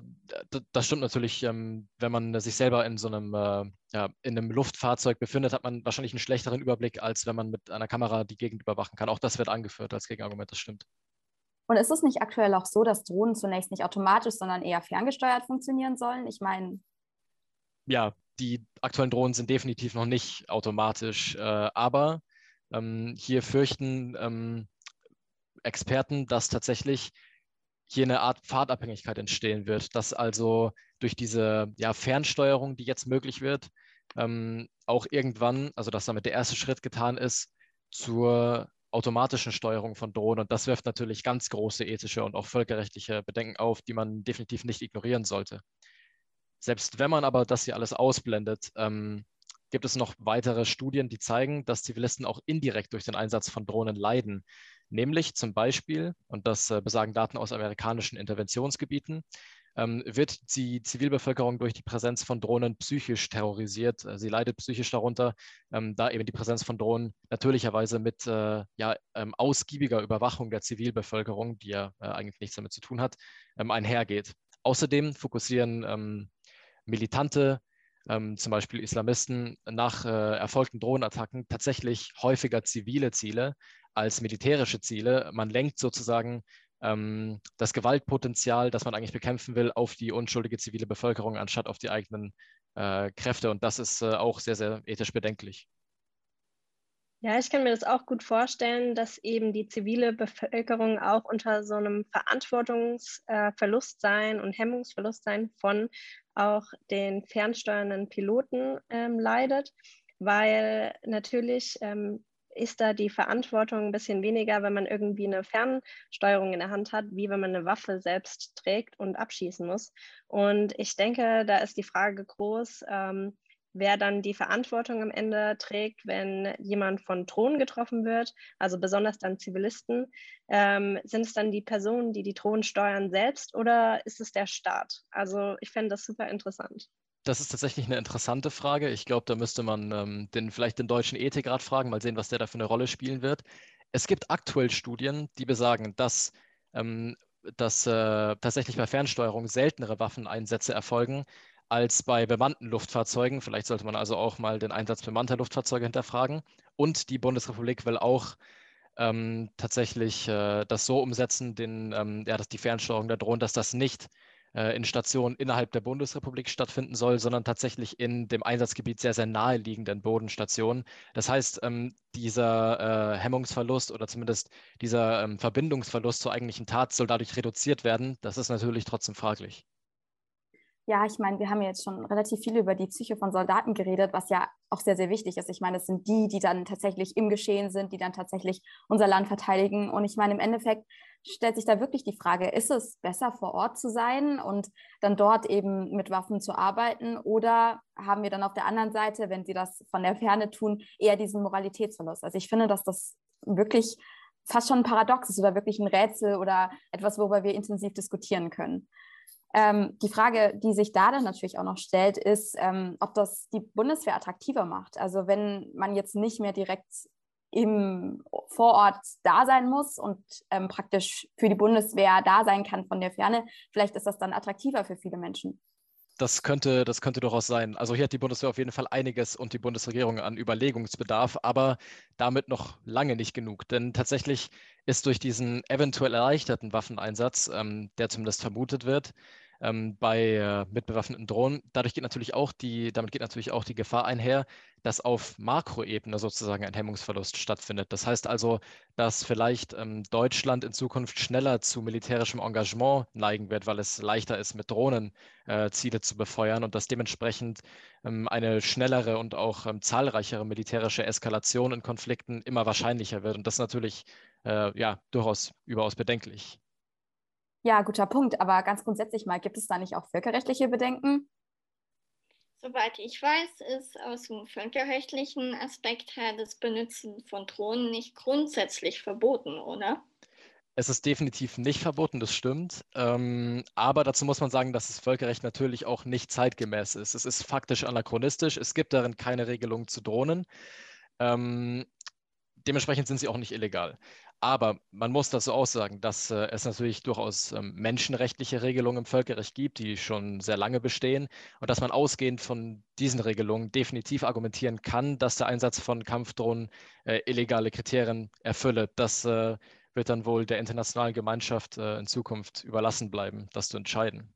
das stimmt natürlich. Ähm, wenn man sich selber in so einem, äh, ja, in einem Luftfahrzeug befindet, hat man wahrscheinlich einen schlechteren Überblick, als wenn man mit einer Kamera die Gegend überwachen kann. Auch das wird angeführt als Gegenargument, das stimmt. Und ist es nicht aktuell auch so, dass Drohnen zunächst nicht automatisch, sondern eher ferngesteuert funktionieren sollen? Ich meine. Ja, die aktuellen Drohnen sind definitiv noch nicht automatisch, äh, aber ähm, hier fürchten ähm, Experten, dass tatsächlich hier eine Art Fahrtabhängigkeit entstehen wird, dass also durch diese ja, Fernsteuerung, die jetzt möglich wird, ähm, auch irgendwann, also dass damit der erste Schritt getan ist, zur automatischen Steuerung von Drohnen. Und das wirft natürlich ganz große ethische und auch völkerrechtliche Bedenken auf, die man definitiv nicht ignorieren sollte. Selbst wenn man aber das hier alles ausblendet, ähm, gibt es noch weitere Studien, die zeigen, dass Zivilisten auch indirekt durch den Einsatz von Drohnen leiden. Nämlich zum Beispiel, und das äh, besagen Daten aus amerikanischen Interventionsgebieten, ähm, wird die Zivilbevölkerung durch die Präsenz von Drohnen psychisch terrorisiert. Äh, sie leidet psychisch darunter, ähm, da eben die Präsenz von Drohnen natürlicherweise mit äh, ja, ähm, ausgiebiger Überwachung der Zivilbevölkerung, die ja eigentlich nichts damit zu tun hat, einhergeht. Außerdem fokussieren militante zum Beispiel Islamisten nach erfolgten Drohnenattacken tatsächlich häufiger zivile Ziele als militärische Ziele. Man lenkt sozusagen ähm, das Gewaltpotenzial, das man eigentlich bekämpfen will, auf die unschuldige zivile Bevölkerung anstatt auf die eigenen äh, Kräfte. Und das ist äh, auch sehr, sehr ethisch bedenklich. Ja, ich kann mir das auch gut vorstellen, dass eben die zivile Bevölkerung auch unter so einem Verantwortungsverlustsein äh, und Hemmungsverlustsein von auch den fernsteuernden Piloten ähm, leidet, weil natürlich ähm, ist da die Verantwortung ein bisschen weniger, wenn man irgendwie eine Fernsteuerung in der Hand hat, wie wenn man eine Waffe selbst trägt und abschießen muss. Und ich denke, da ist die Frage groß, ähm, wer dann die Verantwortung am Ende trägt, wenn jemand von Drohnen getroffen wird, also besonders dann Zivilisten. Ähm, sind es dann die Personen, die die Drohnen steuern selbst oder ist es der Staat? Also ich fände das super interessant. Das ist tatsächlich eine interessante Frage. Ich glaube, da müsste man ähm, den, vielleicht den deutschen Ethikrat fragen, mal sehen, was der da für eine Rolle spielen wird. Es gibt aktuell Studien, die besagen, dass, ähm, dass äh, tatsächlich bei Fernsteuerung seltenere Waffeneinsätze erfolgen, als bei bemannten Luftfahrzeugen. Vielleicht sollte man also auch mal den Einsatz bemannter Luftfahrzeuge hinterfragen. Und die Bundesrepublik will auch ähm, tatsächlich äh, das so umsetzen, den, ähm, ja, dass die Fernsteuerung der Drohnen, dass das nicht äh, in Stationen innerhalb der Bundesrepublik stattfinden soll, sondern tatsächlich in dem Einsatzgebiet sehr, sehr naheliegenden Bodenstationen. Das heißt, ähm, dieser äh, Hemmungsverlust oder zumindest dieser ähm, Verbindungsverlust zur eigentlichen Tat soll dadurch reduziert werden. Das ist natürlich trotzdem fraglich ja, ich meine, wir haben jetzt schon relativ viel über die Psyche von Soldaten geredet, was ja auch sehr, sehr wichtig ist. Ich meine, es sind die, die dann tatsächlich im Geschehen sind, die dann tatsächlich unser Land verteidigen. Und ich meine, im Endeffekt stellt sich da wirklich die Frage, ist es besser vor Ort zu sein und dann dort eben mit Waffen zu arbeiten? Oder haben wir dann auf der anderen Seite, wenn sie das von der Ferne tun, eher diesen Moralitätsverlust? Also ich finde, dass das wirklich fast schon ein Paradox ist oder wirklich ein Rätsel oder etwas, worüber wir intensiv diskutieren können. Ähm, die Frage, die sich da dann natürlich auch noch stellt, ist, ähm, ob das die Bundeswehr attraktiver macht. Also wenn man jetzt nicht mehr direkt im Vorort da sein muss und ähm, praktisch für die Bundeswehr da sein kann von der Ferne, vielleicht ist das dann attraktiver für viele Menschen. Das könnte, das könnte durchaus sein. Also hier hat die Bundeswehr auf jeden Fall einiges und die Bundesregierung an Überlegungsbedarf, aber damit noch lange nicht genug. Denn tatsächlich ist durch diesen eventuell erleichterten Waffeneinsatz, ähm, der zumindest vermutet wird, ähm, bei äh, mitbewaffneten Drohnen. Dadurch geht natürlich auch die, damit geht natürlich auch die Gefahr einher, dass auf Makroebene sozusagen ein Hemmungsverlust stattfindet. Das heißt also, dass vielleicht ähm, Deutschland in Zukunft schneller zu militärischem Engagement neigen wird, weil es leichter ist, mit Drohnen äh, Ziele zu befeuern und dass dementsprechend ähm, eine schnellere und auch ähm, zahlreichere militärische Eskalation in Konflikten immer wahrscheinlicher wird. Und das ist natürlich äh, ja durchaus überaus bedenklich. Ja, guter Punkt. Aber ganz grundsätzlich mal, gibt es da nicht auch völkerrechtliche Bedenken? Soweit ich weiß, ist aus dem völkerrechtlichen Aspekt her das Benutzen von Drohnen nicht grundsätzlich verboten, oder? Es ist definitiv nicht verboten, das stimmt. Ähm, aber dazu muss man sagen, dass das Völkerrecht natürlich auch nicht zeitgemäß ist. Es ist faktisch anachronistisch. Es gibt darin keine Regelung zu Drohnen. Ähm, dementsprechend sind sie auch nicht illegal. Aber man muss dazu auch sagen, dass äh, es natürlich durchaus ähm, menschenrechtliche Regelungen im Völkerrecht gibt, die schon sehr lange bestehen und dass man ausgehend von diesen Regelungen definitiv argumentieren kann, dass der Einsatz von Kampfdrohnen äh, illegale Kriterien erfülle. Das äh, wird dann wohl der internationalen Gemeinschaft äh, in Zukunft überlassen bleiben, das zu entscheiden.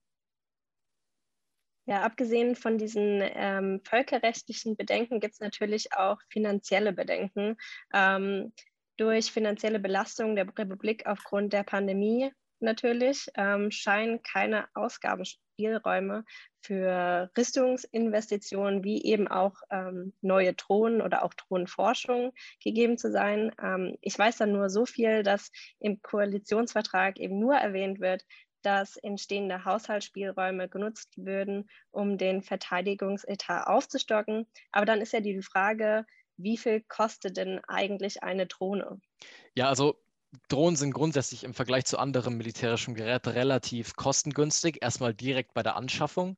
Ja, abgesehen von diesen ähm, völkerrechtlichen Bedenken gibt es natürlich auch finanzielle Bedenken. Ähm, durch finanzielle Belastung der Republik aufgrund der Pandemie natürlich ähm, scheinen keine Ausgabenspielräume für Rüstungsinvestitionen wie eben auch ähm, neue Drohnen oder auch Drohnenforschung gegeben zu sein. Ähm, ich weiß dann nur so viel, dass im Koalitionsvertrag eben nur erwähnt wird, dass entstehende Haushaltsspielräume genutzt würden, um den Verteidigungsetat aufzustocken. Aber dann ist ja die Frage, wie viel kostet denn eigentlich eine Drohne? Ja, also Drohnen sind grundsätzlich im Vergleich zu anderen militärischen Geräten relativ kostengünstig. Erstmal direkt bei der Anschaffung.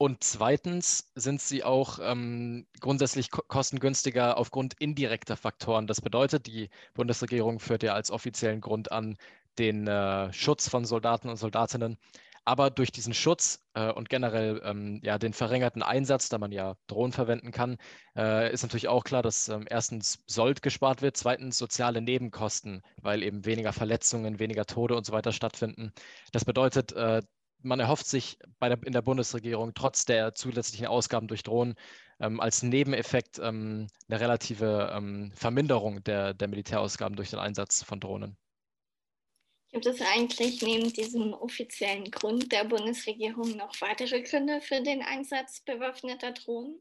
Und zweitens sind sie auch ähm, grundsätzlich ko kostengünstiger aufgrund indirekter Faktoren. Das bedeutet, die Bundesregierung führt ja als offiziellen Grund an den äh, Schutz von Soldaten und Soldatinnen aber durch diesen Schutz äh, und generell ähm, ja, den verringerten Einsatz, da man ja Drohnen verwenden kann, äh, ist natürlich auch klar, dass ähm, erstens Sold gespart wird, zweitens soziale Nebenkosten, weil eben weniger Verletzungen, weniger Tode und so weiter stattfinden. Das bedeutet, äh, man erhofft sich der, in der Bundesregierung trotz der zusätzlichen Ausgaben durch Drohnen ähm, als Nebeneffekt ähm, eine relative ähm, Verminderung der, der Militärausgaben durch den Einsatz von Drohnen. Gibt es eigentlich neben diesem offiziellen Grund der Bundesregierung noch weitere Gründe für den Einsatz bewaffneter Drohnen?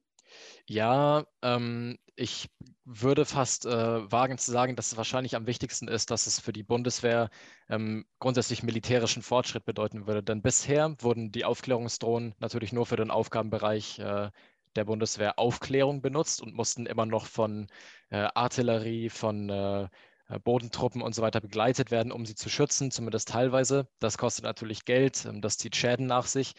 Ja, ähm, ich würde fast äh, wagen zu sagen, dass es wahrscheinlich am wichtigsten ist, dass es für die Bundeswehr ähm, grundsätzlich militärischen Fortschritt bedeuten würde. Denn bisher wurden die Aufklärungsdrohnen natürlich nur für den Aufgabenbereich äh, der Bundeswehr Aufklärung benutzt und mussten immer noch von äh, Artillerie, von äh, Bodentruppen und so weiter begleitet werden, um sie zu schützen, zumindest teilweise. Das kostet natürlich Geld, ähm, das zieht Schäden nach sich.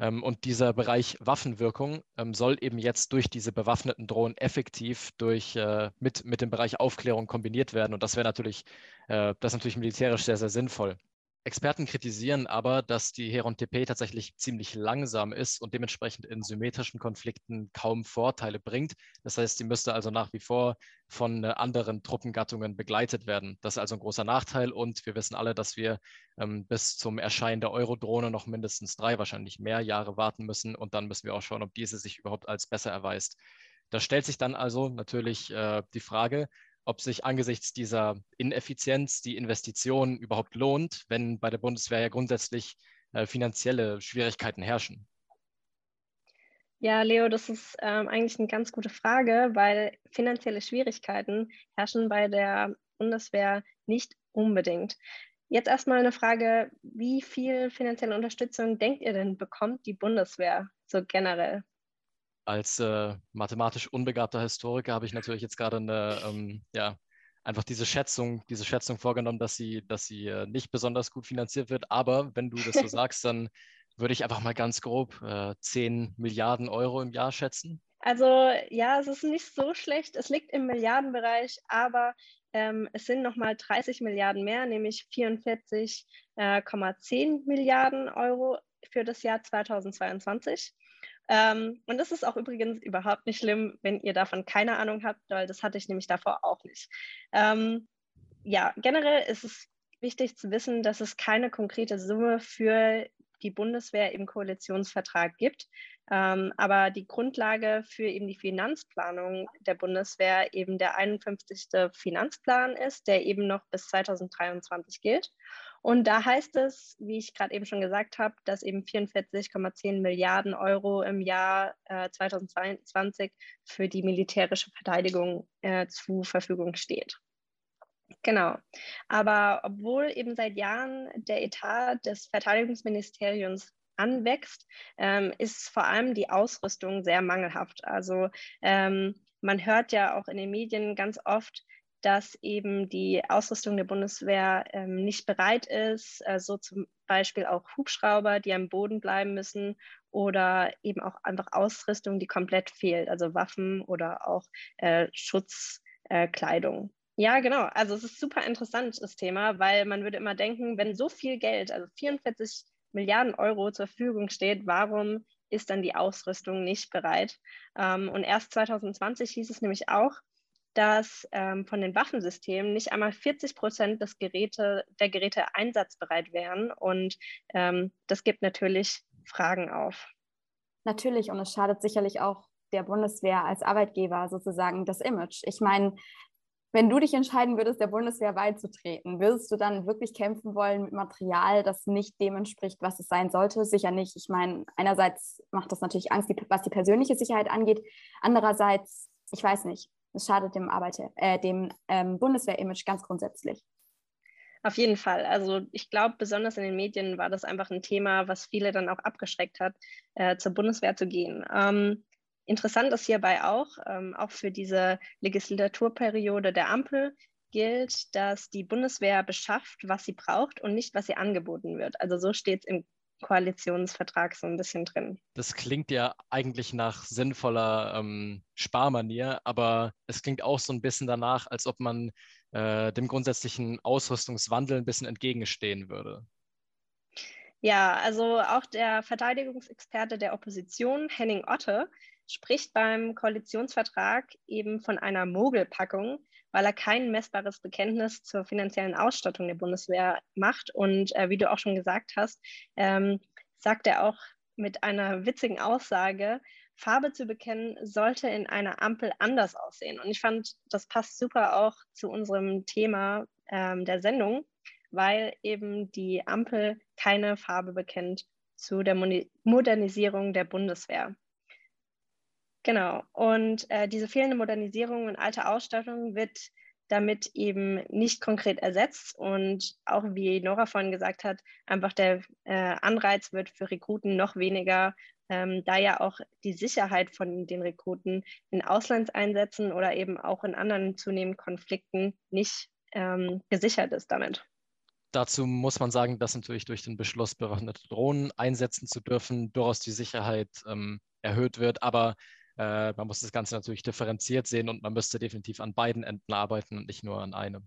Ähm, und dieser Bereich Waffenwirkung ähm, soll eben jetzt durch diese bewaffneten Drohnen effektiv durch, äh, mit, mit dem Bereich Aufklärung kombiniert werden. Und das wäre natürlich, äh, das natürlich militärisch sehr, sehr sinnvoll. Experten kritisieren aber, dass die Heron TP tatsächlich ziemlich langsam ist und dementsprechend in symmetrischen Konflikten kaum Vorteile bringt. Das heißt, sie müsste also nach wie vor von äh, anderen Truppengattungen begleitet werden. Das ist also ein großer Nachteil und wir wissen alle, dass wir ähm, bis zum Erscheinen der Eurodrohne noch mindestens drei, wahrscheinlich mehr Jahre warten müssen und dann müssen wir auch schauen, ob diese sich überhaupt als besser erweist. Da stellt sich dann also natürlich äh, die Frage, ob sich angesichts dieser Ineffizienz die Investition überhaupt lohnt, wenn bei der Bundeswehr ja grundsätzlich äh, finanzielle Schwierigkeiten herrschen. Ja, Leo, das ist ähm, eigentlich eine ganz gute Frage, weil finanzielle Schwierigkeiten herrschen bei der Bundeswehr nicht unbedingt. Jetzt erstmal eine Frage, wie viel finanzielle Unterstützung denkt ihr denn bekommt die Bundeswehr so generell? Als äh, mathematisch unbegabter Historiker habe ich natürlich jetzt gerade eine, ähm, ja, einfach diese Schätzung, diese Schätzung vorgenommen, dass sie, dass sie äh, nicht besonders gut finanziert wird. Aber wenn du das so sagst, dann würde ich einfach mal ganz grob äh, 10 Milliarden Euro im Jahr schätzen. Also ja, es ist nicht so schlecht. Es liegt im Milliardenbereich, aber ähm, es sind nochmal 30 Milliarden mehr, nämlich 44,10 äh, Milliarden Euro für das Jahr 2022. Ähm, und das ist auch übrigens überhaupt nicht schlimm, wenn ihr davon keine Ahnung habt, weil das hatte ich nämlich davor auch nicht. Ähm, ja, generell ist es wichtig zu wissen, dass es keine konkrete Summe für die Bundeswehr im Koalitionsvertrag gibt. Ähm, aber die Grundlage für eben die Finanzplanung der Bundeswehr eben der 51. Finanzplan ist, der eben noch bis 2023 gilt. Und da heißt es, wie ich gerade eben schon gesagt habe, dass eben 44,10 Milliarden Euro im Jahr äh, 2022 für die militärische Verteidigung äh, zur Verfügung steht. Genau. Aber obwohl eben seit Jahren der Etat des Verteidigungsministeriums anwächst, ähm, ist vor allem die Ausrüstung sehr mangelhaft. Also ähm, man hört ja auch in den Medien ganz oft, dass eben die Ausrüstung der Bundeswehr ähm, nicht bereit ist, äh, so zum Beispiel auch Hubschrauber, die am Boden bleiben müssen oder eben auch einfach Ausrüstung, die komplett fehlt, also Waffen oder auch äh, Schutzkleidung. Äh, ja, genau. Also es ist super interessant, das Thema, weil man würde immer denken, wenn so viel Geld, also 44 Milliarden Euro zur Verfügung steht, warum ist dann die Ausrüstung nicht bereit? Ähm, und erst 2020 hieß es nämlich auch, dass ähm, von den Waffensystemen nicht einmal 40 Prozent des Geräte, der Geräte einsatzbereit wären. Und ähm, das gibt natürlich Fragen auf. Natürlich, und es schadet sicherlich auch der Bundeswehr als Arbeitgeber sozusagen das Image. Ich meine, wenn du dich entscheiden würdest, der Bundeswehr beizutreten, würdest du dann wirklich kämpfen wollen mit Material, das nicht dem entspricht, was es sein sollte? Sicher nicht. Ich meine, einerseits macht das natürlich Angst, was die persönliche Sicherheit angeht. Andererseits, ich weiß nicht, es schadet dem Arbeiter, äh, dem ähm, Bundeswehr-Image ganz grundsätzlich. Auf jeden Fall. Also ich glaube, besonders in den Medien war das einfach ein Thema, was viele dann auch abgeschreckt hat, äh, zur Bundeswehr zu gehen. Ähm, interessant ist hierbei auch, ähm, auch für diese Legislaturperiode der Ampel gilt, dass die Bundeswehr beschafft, was sie braucht und nicht, was ihr angeboten wird. Also so steht es im Koalitionsvertrag so ein bisschen drin. Das klingt ja eigentlich nach sinnvoller ähm, Sparmanier, aber es klingt auch so ein bisschen danach, als ob man äh, dem grundsätzlichen Ausrüstungswandel ein bisschen entgegenstehen würde. Ja, also auch der Verteidigungsexperte der Opposition, Henning Otte, spricht beim Koalitionsvertrag eben von einer Mogelpackung, weil er kein messbares Bekenntnis zur finanziellen Ausstattung der Bundeswehr macht. Und äh, wie du auch schon gesagt hast, ähm, sagt er auch mit einer witzigen Aussage, Farbe zu bekennen sollte in einer Ampel anders aussehen. Und ich fand, das passt super auch zu unserem Thema ähm, der Sendung, weil eben die Ampel keine Farbe bekennt zu der Modernisierung der Bundeswehr. Genau. Und äh, diese fehlende Modernisierung und alte Ausstattung wird damit eben nicht konkret ersetzt und auch wie Nora vorhin gesagt hat, einfach der äh, Anreiz wird für Rekruten noch weniger, ähm, da ja auch die Sicherheit von den Rekruten in Auslandseinsätzen oder eben auch in anderen zunehmenden Konflikten nicht ähm, gesichert ist damit. Dazu muss man sagen, dass natürlich durch den Beschluss, bewaffnete Drohnen einsetzen zu dürfen, durchaus die Sicherheit ähm, erhöht wird. Aber äh, man muss das Ganze natürlich differenziert sehen und man müsste definitiv an beiden Enden arbeiten und nicht nur an einem.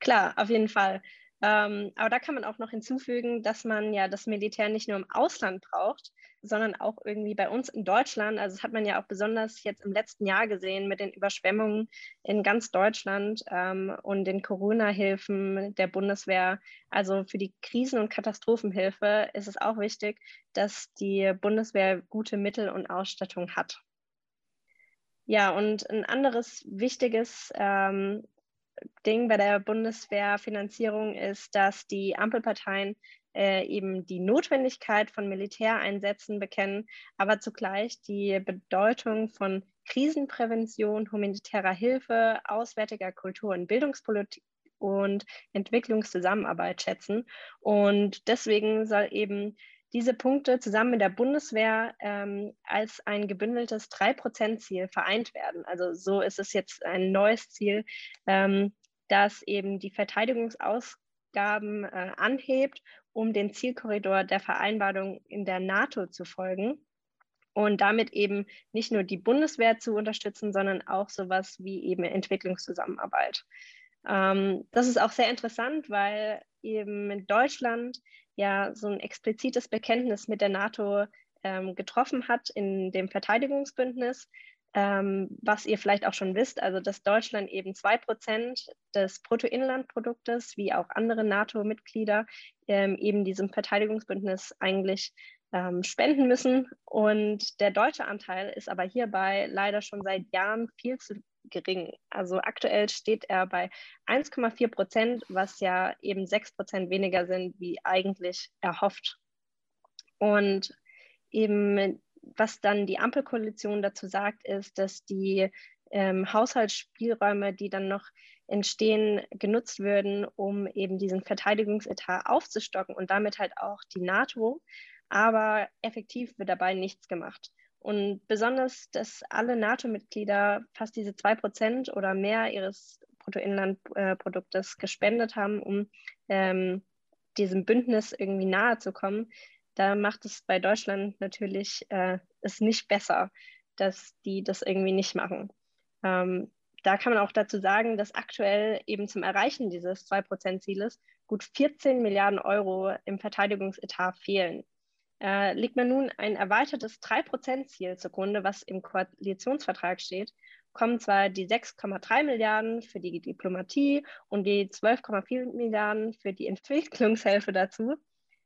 Klar, auf jeden Fall. Ähm, aber da kann man auch noch hinzufügen, dass man ja das Militär nicht nur im Ausland braucht, sondern auch irgendwie bei uns in Deutschland. Also das hat man ja auch besonders jetzt im letzten Jahr gesehen mit den Überschwemmungen in ganz Deutschland ähm, und den Corona-Hilfen der Bundeswehr. Also für die Krisen- und Katastrophenhilfe ist es auch wichtig, dass die Bundeswehr gute Mittel und Ausstattung hat. Ja, und ein anderes wichtiges ähm, Ding bei der Bundeswehrfinanzierung ist, dass die Ampelparteien äh, eben die Notwendigkeit von Militäreinsätzen bekennen, aber zugleich die Bedeutung von Krisenprävention, humanitärer Hilfe, auswärtiger Kultur- und Bildungspolitik und Entwicklungszusammenarbeit schätzen. Und deswegen soll eben diese Punkte zusammen mit der Bundeswehr ähm, als ein gebündeltes 3-Prozent-Ziel vereint werden. Also so ist es jetzt ein neues Ziel, ähm, das eben die Verteidigungsausgaben äh, anhebt, um den Zielkorridor der Vereinbarung in der NATO zu folgen und damit eben nicht nur die Bundeswehr zu unterstützen, sondern auch sowas wie eben Entwicklungszusammenarbeit. Ähm, das ist auch sehr interessant, weil eben in Deutschland ja so ein explizites Bekenntnis mit der NATO ähm, getroffen hat in dem Verteidigungsbündnis, ähm, was ihr vielleicht auch schon wisst, also dass Deutschland eben zwei Prozent des Bruttoinlandproduktes, wie auch andere NATO-Mitglieder, ähm, eben diesem Verteidigungsbündnis eigentlich ähm, spenden müssen. Und der deutsche Anteil ist aber hierbei leider schon seit Jahren viel zu gering. Also aktuell steht er bei 1,4 Prozent, was ja eben 6 Prozent weniger sind, wie eigentlich erhofft. Und eben, was dann die Ampelkoalition dazu sagt, ist, dass die ähm, Haushaltsspielräume, die dann noch entstehen, genutzt würden, um eben diesen Verteidigungsetat aufzustocken und damit halt auch die NATO. Aber effektiv wird dabei nichts gemacht. Und besonders, dass alle NATO-Mitglieder fast diese 2% oder mehr ihres Bruttoinlandproduktes gespendet haben, um ähm, diesem Bündnis irgendwie nahe zu kommen, da macht es bei Deutschland natürlich äh, es nicht besser, dass die das irgendwie nicht machen. Ähm, da kann man auch dazu sagen, dass aktuell eben zum Erreichen dieses 2%-Zieles gut 14 Milliarden Euro im Verteidigungsetat fehlen. Äh, liegt man nun ein erweitertes 3%-Ziel zugrunde, was im Koalitionsvertrag steht, kommen zwar die 6,3 Milliarden für die Diplomatie und die 12,4 Milliarden für die Entwicklungshilfe dazu,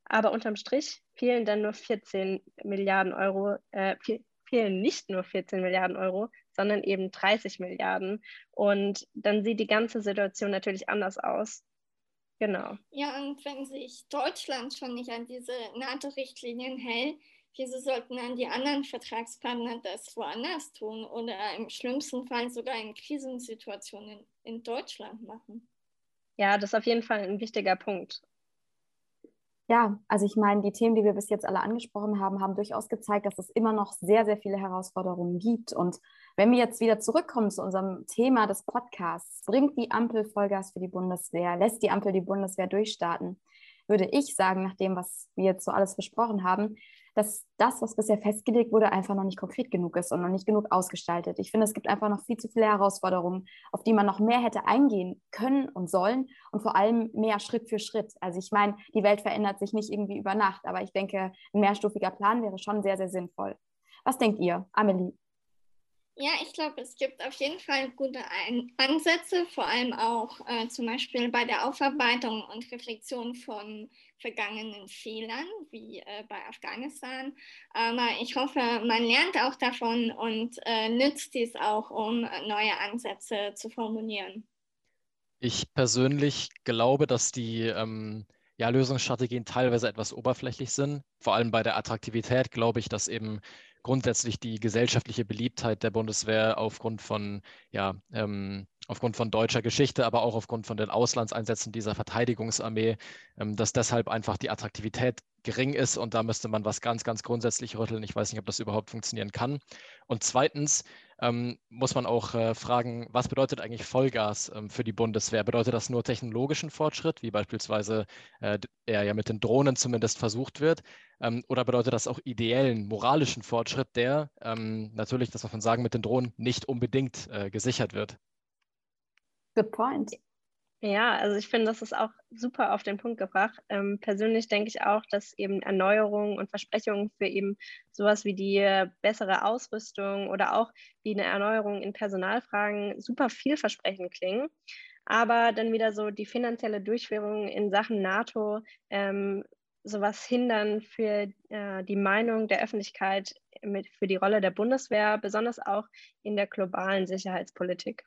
aber unterm Strich fehlen dann nur 14 Milliarden Euro, äh, fehlen nicht nur 14 Milliarden Euro, sondern eben 30 Milliarden. Und dann sieht die ganze Situation natürlich anders aus. Genau. Ja, und wenn sich Deutschland schon nicht an diese NATO-Richtlinien hält, wieso sollten dann die anderen Vertragspartner das woanders tun oder im schlimmsten Fall sogar in Krisensituationen in Deutschland machen? Ja, das ist auf jeden Fall ein wichtiger Punkt. Ja, also ich meine, die Themen, die wir bis jetzt alle angesprochen haben, haben durchaus gezeigt, dass es immer noch sehr, sehr viele Herausforderungen gibt. Und wenn wir jetzt wieder zurückkommen zu unserem Thema des Podcasts, bringt die Ampel Vollgas für die Bundeswehr, lässt die Ampel die Bundeswehr durchstarten, würde ich sagen, nach dem, was wir jetzt so alles besprochen haben, dass das, was bisher festgelegt wurde, einfach noch nicht konkret genug ist und noch nicht genug ausgestaltet. Ich finde, es gibt einfach noch viel zu viele Herausforderungen, auf die man noch mehr hätte eingehen können und sollen und vor allem mehr Schritt für Schritt. Also ich meine, die Welt verändert sich nicht irgendwie über Nacht, aber ich denke, ein mehrstufiger Plan wäre schon sehr, sehr sinnvoll. Was denkt ihr, Amelie? Ja, ich glaube, es gibt auf jeden Fall gute Ansätze, vor allem auch äh, zum Beispiel bei der Aufarbeitung und Reflexion von vergangenen Fehlern, wie äh, bei Afghanistan. Aber ich hoffe, man lernt auch davon und äh, nützt dies auch, um neue Ansätze zu formulieren. Ich persönlich glaube, dass die ähm, ja, Lösungsstrategien teilweise etwas oberflächlich sind. Vor allem bei der Attraktivität glaube ich, dass eben grundsätzlich die gesellschaftliche Beliebtheit der Bundeswehr aufgrund von, ja, ähm, aufgrund von deutscher Geschichte, aber auch aufgrund von den Auslandseinsätzen dieser Verteidigungsarmee, ähm, dass deshalb einfach die Attraktivität gering ist und da müsste man was ganz, ganz grundsätzlich rütteln. Ich weiß nicht, ob das überhaupt funktionieren kann. Und zweitens ähm, muss man auch äh, fragen, was bedeutet eigentlich Vollgas ähm, für die Bundeswehr? Bedeutet das nur technologischen Fortschritt, wie beispielsweise äh, er ja mit den Drohnen zumindest versucht wird? Ähm, oder bedeutet das auch ideellen, moralischen Fortschritt, der ähm, natürlich, das muss man sagen, mit den Drohnen nicht unbedingt äh, gesichert wird? Good point. Ja, also ich finde, das ist auch super auf den Punkt gebracht. Ähm, persönlich denke ich auch, dass eben Erneuerungen und Versprechungen für eben sowas wie die bessere Ausrüstung oder auch wie eine Erneuerung in Personalfragen super vielversprechend klingen. Aber dann wieder so die finanzielle Durchführung in Sachen NATO ähm, sowas hindern für äh, die Meinung der Öffentlichkeit mit, für die Rolle der Bundeswehr, besonders auch in der globalen Sicherheitspolitik.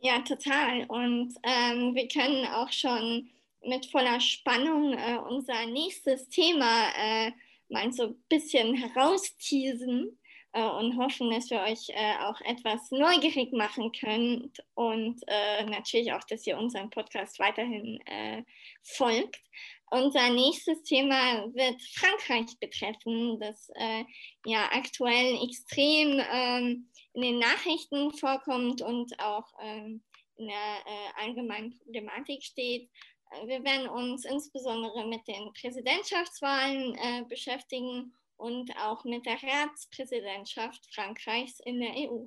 Ja, total. Und ähm, wir können auch schon mit voller Spannung äh, unser nächstes Thema äh, mal so ein bisschen herausteasen äh, und hoffen, dass wir euch äh, auch etwas neugierig machen könnt und äh, natürlich auch, dass ihr unseren Podcast weiterhin äh, folgt. Unser nächstes Thema wird Frankreich betreffen, das ja aktuell extrem ähm, in den Nachrichten vorkommt und auch ähm, in der äh, allgemeinen Problematik steht. Äh, wir werden uns insbesondere mit den Präsidentschaftswahlen äh, beschäftigen und auch mit der Ratspräsidentschaft Frankreichs in der EU.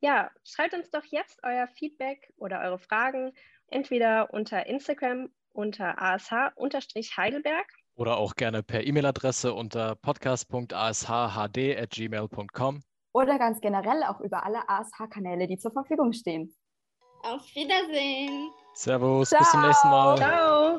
Ja, schreibt uns doch jetzt euer Feedback oder eure Fragen entweder unter Instagram unter ash-heidelberg. Oder auch gerne per E-Mail-Adresse unter podcast.ashhd.gmail.com. Oder ganz generell auch über alle ASH-Kanäle, die zur Verfügung stehen. Auf Wiedersehen. Servus, Ciao. bis zum nächsten Mal. Ciao.